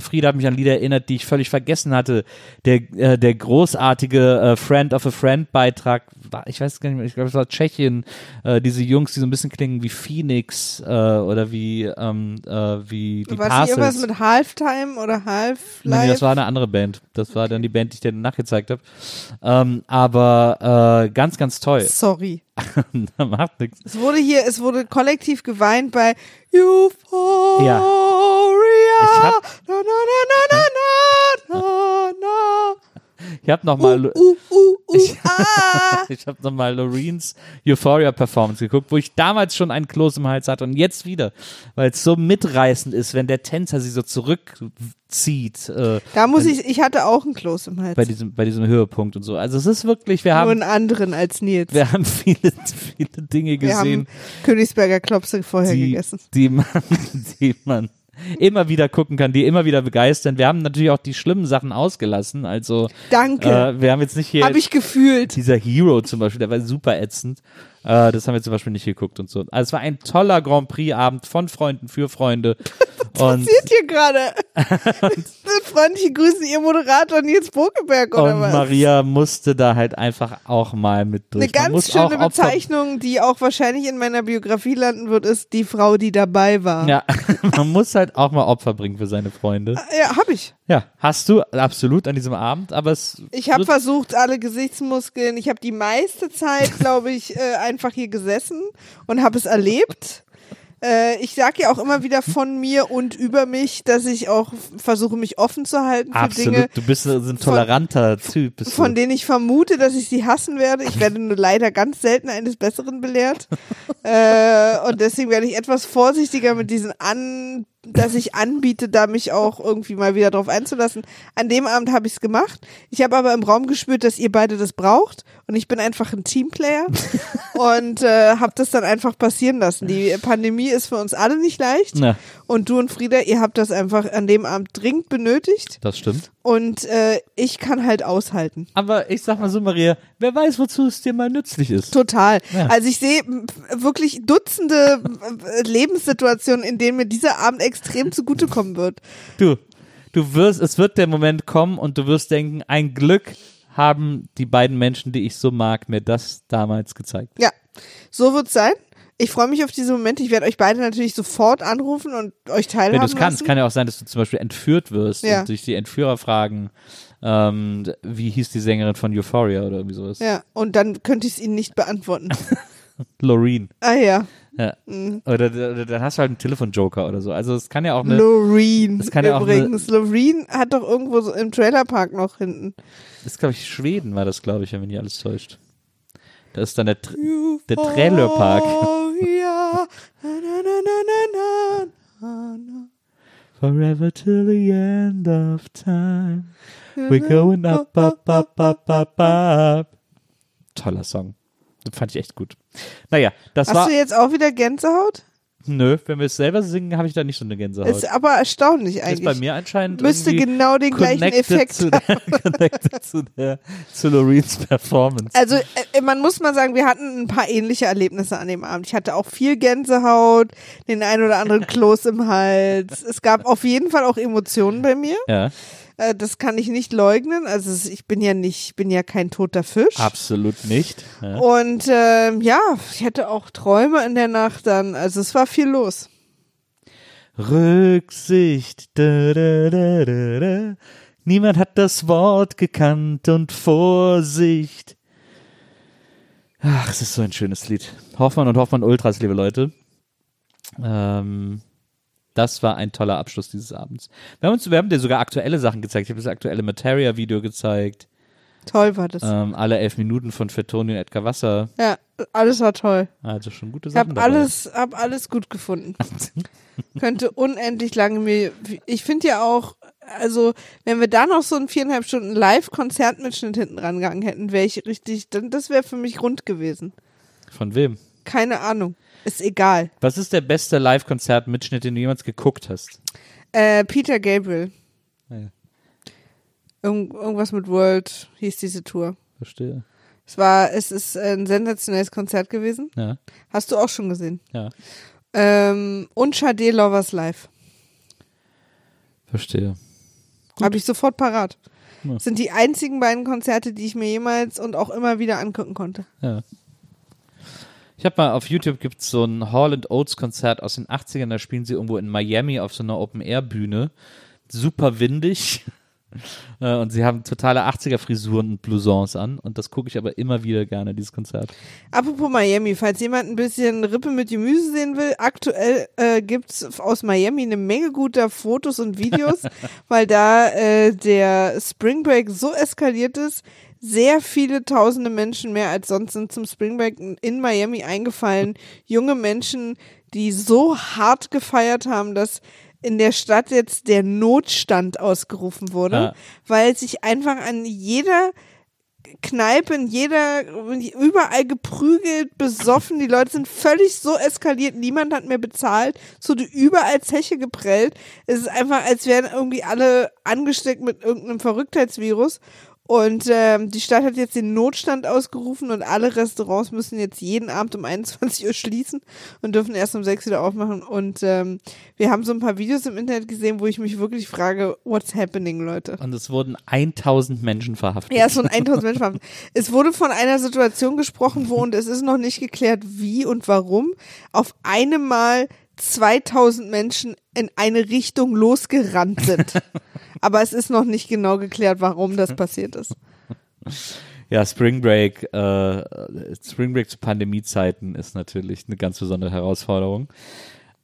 Frieda hat mich an Lieder erinnert, die ich völlig vergessen hatte. Der, äh, der großartige äh, Friend of a Friend Beitrag, war, ich weiß gar nicht mehr, ich glaube, es war Tschechien, äh, diese Jungs, die so ein bisschen klingen wie Phoenix äh, oder wie, ähm, äh, wie die Was Parcels. irgendwas mit Halftime oder Half-Life? Nee, das war eine andere Band. Das war dann die Band, die ich dir danach gezeigt habe. Ähm, aber äh, ganz, ganz toll. Sorry. (laughs) da macht nichts. Es wurde hier, es wurde kollektiv geweint bei Euphoria. Ja. Ich hab- na, na, na, na, na, na, na. (laughs) Ich habe nochmal Uh, uh, uh, uh, (laughs) Ich- ah. (laughs) ich habe nochmal Loreens Euphoria Performance geguckt, wo ich damals schon einen Kloß im Hals hatte und jetzt wieder, weil es so mitreißend ist, wenn der Tänzer sie so zurückzieht äh, Da muss ich, ich hatte auch einen Kloß im Hals. bei diesem bei diesem Höhepunkt und so. Also es ist wirklich, wir Nur haben einen anderen als Nils. wir haben viele viele Dinge Wir gesehen, haben Königsberger Klopse vorher die gegessen. die man die man immer wieder gucken kann, die immer wieder begeistern. Wir haben natürlich auch die schlimmen Sachen ausgelassen. Also Danke. äh, wir haben jetzt nicht hier Habe ich gefühlt. dieser Hero zum Beispiel, der war super ätzend. Äh, das haben wir zum Beispiel nicht geguckt und so. Also es war ein toller Grand Prix-Abend von Freunden für Freunde. (laughs) und passiert hier gerade? (laughs) Freundliche Grüße, ihr Moderator Nils Bokeberg oder und was? Maria musste da halt einfach auch mal mit durch. Eine ganz schöne Bezeichnung, die auch wahrscheinlich in meiner Biografie landen wird, ist die Frau, die dabei war. Ja, (laughs) man muss halt auch mal Opfer bringen für seine Freunde. Ja, hab ich. Ja, hast du absolut an diesem Abend, aber es Ich habe versucht, alle Gesichtsmuskeln. Ich habe die meiste Zeit, glaube ich, äh, einfach hier gesessen und habe es erlebt. Äh, ich sage ja auch immer wieder von mir und über mich, dass ich auch versuche, mich offen zu halten für absolut. Dinge, du bist ein toleranter Typ. Bist von denen ich vermute, dass ich sie hassen werde. Ich werde nur leider ganz selten eines Besseren belehrt. äh, und deswegen werde ich etwas vorsichtiger mit diesen an, dass ich anbiete, da mich auch irgendwie mal wieder drauf einzulassen. An dem Abend habe ich es gemacht. Ich habe aber im Raum gespürt, dass ihr beide das braucht und ich bin einfach ein Teamplayer (laughs) und äh, habe das dann einfach passieren lassen. Die Pandemie ist für uns alle nicht leicht Na, und du und Frieda, ihr habt das einfach an dem Abend dringend benötigt das stimmt. und äh, ich kann halt aushalten. Aber ich sag mal so, Maria, wer weiß, wozu es dir mal nützlich ist. Total. Ja. Also ich sehe wirklich Dutzende äh, Lebenssituationen, in denen mir dieser Abend extrem zugutekommen wird. Du, du du wirst, es wird der Moment kommen und du wirst denken, ein Glück haben die beiden Menschen, die ich so mag, mir das damals gezeigt. Ja, so wird's sein. Ich freue mich auf diese Momente. Ich werde euch beide natürlich sofort anrufen und euch teilhaben Wenn du es kannst, kann ja auch sein, dass du zum Beispiel entführt wirst Ja. und dich die Entführer fragen, ähm, wie hieß die Sängerin von Euphoria oder irgendwie sowas. ja, und dann könnte ich es ihnen nicht beantworten. (laughs) Loreen. ah ja, Ja. Mhm. Oder, oder dann hast du halt einen Telefonjoker oder so. Also es kann ja auch eine, Loreen. das kann ja auch eine- Übrigens, Loreen hat doch irgendwo so im Trailerpark noch hinten. das ist glaube ich Schweden war das, glaube ich, wenn mich nicht alles täuscht. Da ist dann der, der Trailerpark. (laughs) Forever till the end of time. We're going up, up, up, up, up, up. Toller Song. Fand ich echt gut. Naja, das Hast war. du jetzt auch wieder Gänsehaut? Nö, wenn wir es selber singen, habe ich da nicht so eine Gänsehaut. Ist aber erstaunlich ist eigentlich. bei mir anscheinend Müsste genau den gleichen Effekt zu der, (laughs) connected zu der zu Loreens Performance. Also äh, man muss mal sagen, wir hatten ein paar ähnliche Erlebnisse an dem Abend. Ich hatte auch viel Gänsehaut, den ein oder anderen (laughs) Kloß im Hals. Es gab auf jeden Fall auch Emotionen bei mir. ja, Äh, das kann ich nicht leugnen. Also ich bin ja nicht, ich bin ja kein toter Fisch. absolut nicht. Ja. Und ähm, ja, ich hatte auch Träume in der Nacht dann. Also es war viel los. Rücksicht. Da, da, da. Niemand hat das Wort gekannt und Vorsicht. Ach, es ist so ein schönes Lied. Hoffmann und Hoffmann Ultras, liebe Leute. Ähm, das war ein toller Abschluss dieses Abends. Wir haben uns, wir haben dir sogar aktuelle Sachen gezeigt. Ich habe das aktuelle Materia-Video gezeigt. Toll war das. Ähm, alle elf Minuten von Fettoni und Edgar Wasser. Ja, alles war toll. Also schon gute Ich Sachen habe dabei. alles, hab alles gut gefunden. (laughs) Könnte unendlich lange mir. Ich finde ja auch, also wenn wir da noch so einen viereinhalb Stunden Live-Konzertmitschnitt hinten rangegangen hätten, wäre ich richtig, dann das wäre für mich rund gewesen. Von wem? Keine Ahnung. Ist egal. Was ist der beste Live-Konzert-Mitschnitt, den du jemals geguckt hast? Äh, Peter Gabriel. Ah ja. Irgend, irgendwas mit World hieß diese Tour. Verstehe. Es war, es ist ein sensationelles Konzert gewesen. Ja, Hast du auch schon gesehen. ja, Ähm, und Sade Lovers Live. verstehe. Habe ich sofort parat. Ja. Sind die einzigen beiden Konzerte, die ich mir jemals und auch immer wieder angucken konnte. Ja. Ich habe mal auf YouTube gibt es so ein Hall and Oates Konzert aus den 80ern, da spielen sie irgendwo in Miami auf so einer Open Air Bühne. Super windig. (laughs) Äh, Und sie haben totale 80er Frisuren und Blousons an und das gucke ich aber immer wieder gerne, dieses Konzert. Apropos Miami, falls jemand ein bisschen Rippe mit Gemüse sehen will, aktuell äh, gibt's aus Miami eine Menge guter Fotos und Videos, (laughs) weil da äh, der Spring Break so eskaliert ist. Sehr viele tausende Menschen mehr als sonst sind zum Spring Break in Miami eingefallen. Junge Menschen, die so hart gefeiert haben, dass in der Stadt jetzt der Notstand ausgerufen wurde, Ja. weil sich einfach an jeder Kneipe, in jeder, überall geprügelt, besoffen. Die Leute sind völlig so eskaliert. Niemand hat mehr bezahlt. Es wurde überall Zeche geprellt. Es ist einfach, als wären irgendwie alle angesteckt mit irgendeinem Verrücktheitsvirus. Und ähm, die Stadt hat jetzt den Notstand ausgerufen und alle Restaurants müssen jetzt jeden Abend um (laughs) 21 Uhr schließen und dürfen erst um 6 wieder aufmachen. Und ähm, wir haben so ein paar Videos im Internet gesehen, wo ich mich wirklich frage, what's happening, Leute? Und es wurden 1000 Menschen verhaftet. Ja, es wurden (laughs) 1000 Menschen verhaftet. Es wurde von einer Situation gesprochen, wo, und es ist noch nicht geklärt, wie und warum, auf einem Mal 2000 Menschen in eine Richtung losgerannt sind. (laughs) Aber es ist noch nicht genau geklärt, warum das passiert ist. Ja, Spring Break, äh, Spring Break zu Pandemiezeiten ist natürlich eine ganz besondere Herausforderung.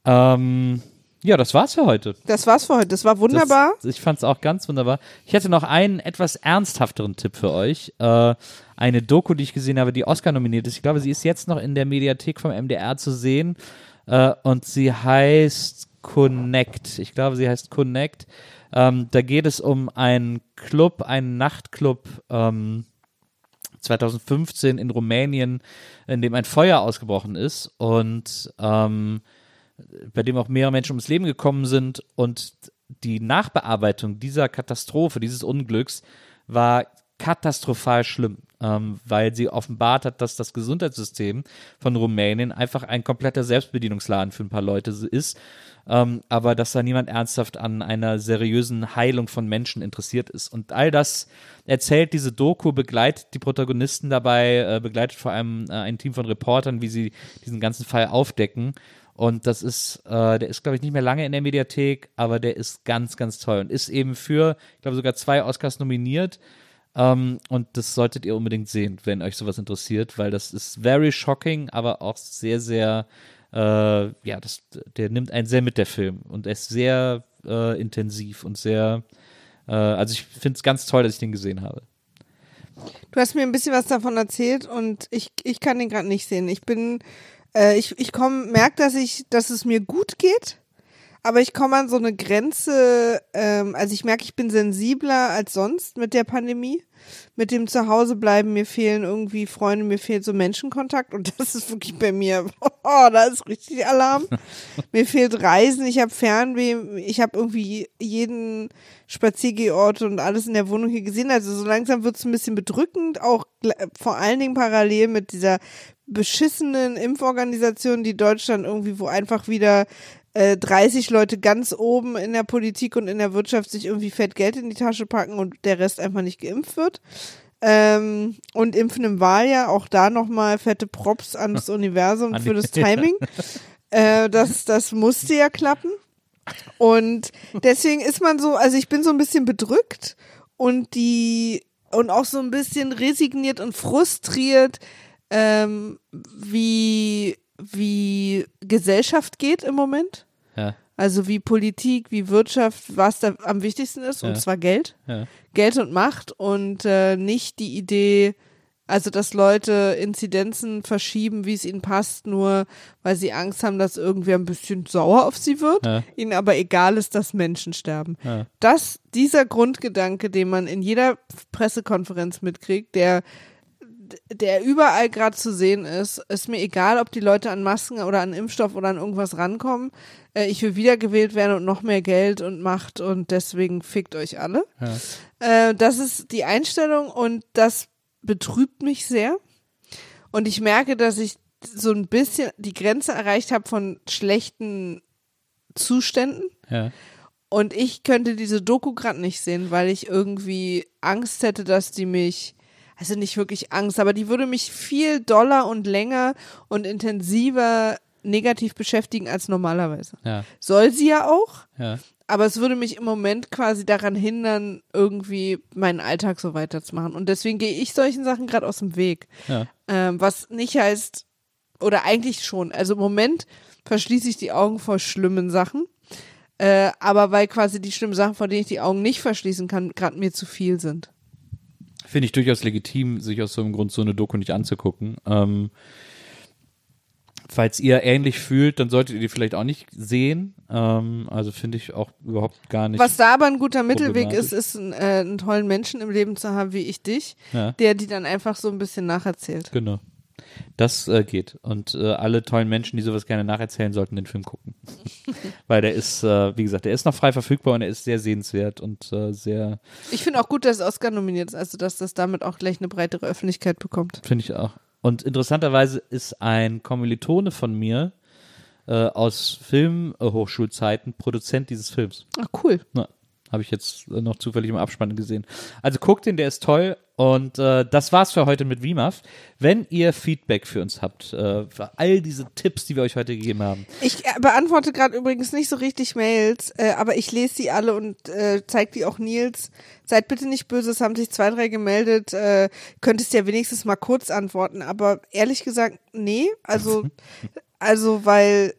Ähm, ja, das war's für heute. Das war's für heute. Das war wunderbar. Das, ich fand's auch ganz wunderbar. Ich hätte noch einen etwas ernsthafteren Tipp für euch. Äh, eine Doku, die ich gesehen habe, die Oscar nominiert ist. Ich glaube, sie ist jetzt noch in der Mediathek vom MDR zu sehen. Äh, und sie heißt Connect. Ich glaube, sie heißt Connect. Ähm, da geht es um einen Club, einen Nachtclub. Ähm, 2015 in Rumänien, in dem ein Feuer ausgebrochen ist und ähm, bei dem auch mehrere Menschen ums Leben gekommen sind. Und die Nachbearbeitung dieser Katastrophe, dieses Unglücks, war katastrophal schlimm, ähm, weil sie offenbart hat, dass das Gesundheitssystem von Rumänien einfach ein kompletter Selbstbedienungsladen für ein paar Leute ist, ähm, aber dass da niemand ernsthaft an einer seriösen Heilung von Menschen interessiert ist. Und all das erzählt diese Doku, begleitet die Protagonisten dabei, äh, begleitet vor allem äh, ein Team von Reportern, wie sie diesen ganzen Fall aufdecken. Und das ist, äh, der ist, glaube ich, nicht mehr lange in der Mediathek, aber der ist ganz, ganz toll und ist eben für, ich glaube, sogar zwei Oscars nominiert. Ähm, und das solltet ihr unbedingt sehen, wenn euch sowas interessiert, weil das ist very shocking, aber auch sehr, sehr, äh, ja, das, der nimmt einen sehr mit, der Film. Und er ist sehr äh, intensiv und sehr, äh, also ich finde es ganz toll, dass ich den gesehen habe. Du hast mir ein bisschen was davon erzählt und ich, ich kann den gerade nicht sehen. Ich bin, äh, ich, ich komme, merke, dass ich, dass es mir gut geht, aber ich komme an so eine Grenze, ähm, also ich merke, ich bin sensibler als sonst mit der Pandemie. Mit dem Zuhausebleiben, mir fehlen irgendwie Freunde, mir fehlt so Menschenkontakt und (laughs) das ist wirklich bei mir, oh, da ist richtig Alarm. (laughs) mir fehlt Reisen, ich habe Fernweh, ich habe irgendwie jeden Spaziergehort und alles in der Wohnung hier gesehen. Also so langsam wird es ein bisschen bedrückend, auch vor allen Dingen parallel mit dieser beschissenen Impforganisation, die Deutschland irgendwie, wo einfach wieder äh, 30 Leute ganz oben in der Politik und in der Wirtschaft sich irgendwie fett Geld in die Tasche packen und der Rest einfach nicht geimpft wird. Ähm, und Impfen im Wahljahr, auch da nochmal fette Props ans (laughs) Universum für das Timing. (laughs) äh, das, das musste ja klappen. Und deswegen ist man so, also ich bin so ein bisschen bedrückt und die und auch so ein bisschen resigniert und frustriert, ähm, wie wie Gesellschaft geht im Moment. Ja, Also wie Politik, wie Wirtschaft, was da am wichtigsten ist, Ja. und zwar Geld. ja, Geld und Macht und äh, nicht die Idee, also dass Leute Inzidenzen verschieben, wie es ihnen passt, nur weil sie Angst haben, dass irgendwer ein bisschen sauer auf sie wird, Ja. ihnen aber egal ist, dass Menschen sterben. Das, dieser Grundgedanke, den man in jeder Pressekonferenz mitkriegt, der der überall gerade zu sehen ist, ist mir egal, ob die Leute an Masken oder an Impfstoff oder an irgendwas rankommen. Äh, ich will wiedergewählt werden und noch mehr Geld und Macht und deswegen fickt euch alle. Äh, das ist die Einstellung und das betrübt mich sehr. Und ich merke, dass ich so ein bisschen die Grenze erreicht habe von schlechten Zuständen. ja. Und ich könnte diese Doku gerade nicht sehen, weil ich irgendwie Angst hätte, dass die mich, also nicht wirklich Angst, aber die würde mich viel doller und länger und intensiver negativ beschäftigen als normalerweise. ja, Soll sie ja auch, ja. aber es würde mich im Moment quasi daran hindern, irgendwie meinen Alltag so weiterzumachen. Und deswegen gehe ich solchen Sachen gerade aus dem Weg. ja. Ähm, was nicht heißt, oder eigentlich schon, also im Moment verschließe ich die Augen vor schlimmen Sachen. Äh, aber weil quasi die schlimmen Sachen, vor denen ich die Augen nicht verschließen kann, gerade mir zu viel sind. Finde ich durchaus legitim, sich aus so einem Grund so eine Doku nicht anzugucken. Ähm, falls ihr ähnlich fühlt, dann solltet ihr die vielleicht auch nicht sehen. Ähm, also finde ich auch überhaupt gar nicht. Was da aber ein guter Mittelweg ist, ist einen, äh, einen tollen Menschen im Leben zu haben wie ich dich, Ja. der die dann einfach so ein bisschen nacherzählt. Genau. Das äh, geht. Und äh, alle tollen Menschen, die sowas gerne nacherzählen, sollten den Film gucken. (laughs) Weil der ist, äh, wie gesagt, der ist noch frei verfügbar und er ist sehr sehenswert und äh, sehr, Ich finde auch gut, dass es Oscar nominiert ist, also dass das damit auch gleich eine breitere Öffentlichkeit bekommt. finde ich auch. Und interessanterweise ist ein Kommilitone von mir äh, aus Filmhochschulzeiten Produzent dieses Films. Ach cool. Na, habe ich jetzt äh, noch zufällig im Abspann gesehen. Also guckt den, der ist toll. Und äh, das war's für heute mit WIMAF. Wenn ihr Feedback für uns habt, äh, für all diese Tipps, die wir euch heute gegeben haben, Ich äh, beantworte gerade übrigens nicht so richtig Mails, äh, aber ich lese die alle und äh, zeige die auch Nils. Seid bitte nicht böse, es haben sich zwei, drei gemeldet. Äh, könntest ja wenigstens mal kurz antworten, aber ehrlich gesagt, nee. Also, (laughs) also weil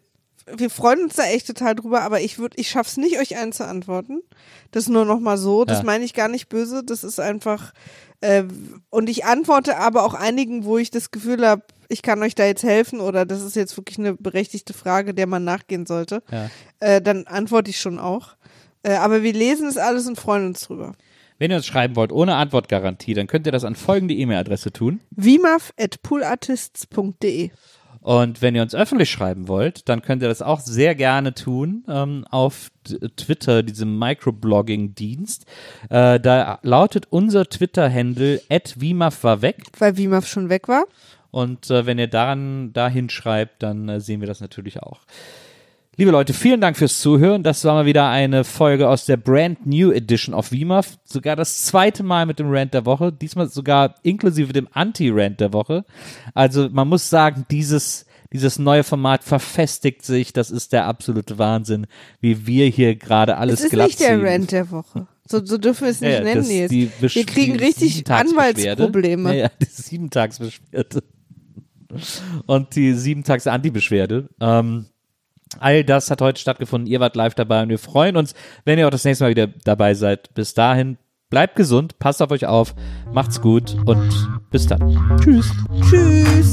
wir freuen uns da echt total drüber, aber ich würde, ich schaff's nicht, euch allen zu antworten. Das nur noch mal so. Das Ja. meine ich gar nicht böse. Das ist einfach äh, und ich antworte aber auch einigen, wo ich das Gefühl habe, ich kann euch da jetzt helfen oder das ist jetzt wirklich eine berechtigte Frage, der man nachgehen sollte. Ja. Äh, dann antworte ich schon auch. Äh, aber wir lesen es alles und freuen uns drüber. wenn ihr uns schreiben wollt, ohne Antwortgarantie, dann könnt ihr das an folgende E-Mail-Adresse tun. vimaf.poolartists.de Und wenn ihr uns öffentlich schreiben wollt, dann könnt ihr das auch sehr gerne tun ähm, auf Twitter, diesem Microblogging-Dienst. Äh, da lautet unser Twitter-Handle @wimaf war weg. Weil Wimaf schon weg war. Und äh, wenn ihr daran dahin schreibt, dann äh, sehen wir das natürlich auch. Liebe Leute, vielen Dank fürs Zuhören. Das war mal wieder eine Folge aus der Brand New Edition of WIMAF. Sogar das zweite Mal mit dem Rant der Woche. Diesmal sogar inklusive dem Anti-Rant der Woche. Also man muss sagen, dieses, dieses neue Format verfestigt sich. Das ist der absolute Wahnsinn, wie wir hier gerade alles Es ist glatt nicht der ziehen. Rant der Woche. So, so dürfen wir es nicht Ja, nennen das- jetzt. die Besch- Wir kriegen richtig. Anwaltsprobleme. Ja, ja, die Siebentagsbeschwerde. Und die Siebentags-Anti-Beschwerde. Ähm, all das hat heute stattgefunden. Ihr wart live dabei und wir freuen uns, wenn ihr auch das nächste Mal wieder dabei seid. Bis dahin, bleibt gesund, passt auf euch auf, macht's gut und bis dann. Tschüss. Tschüss.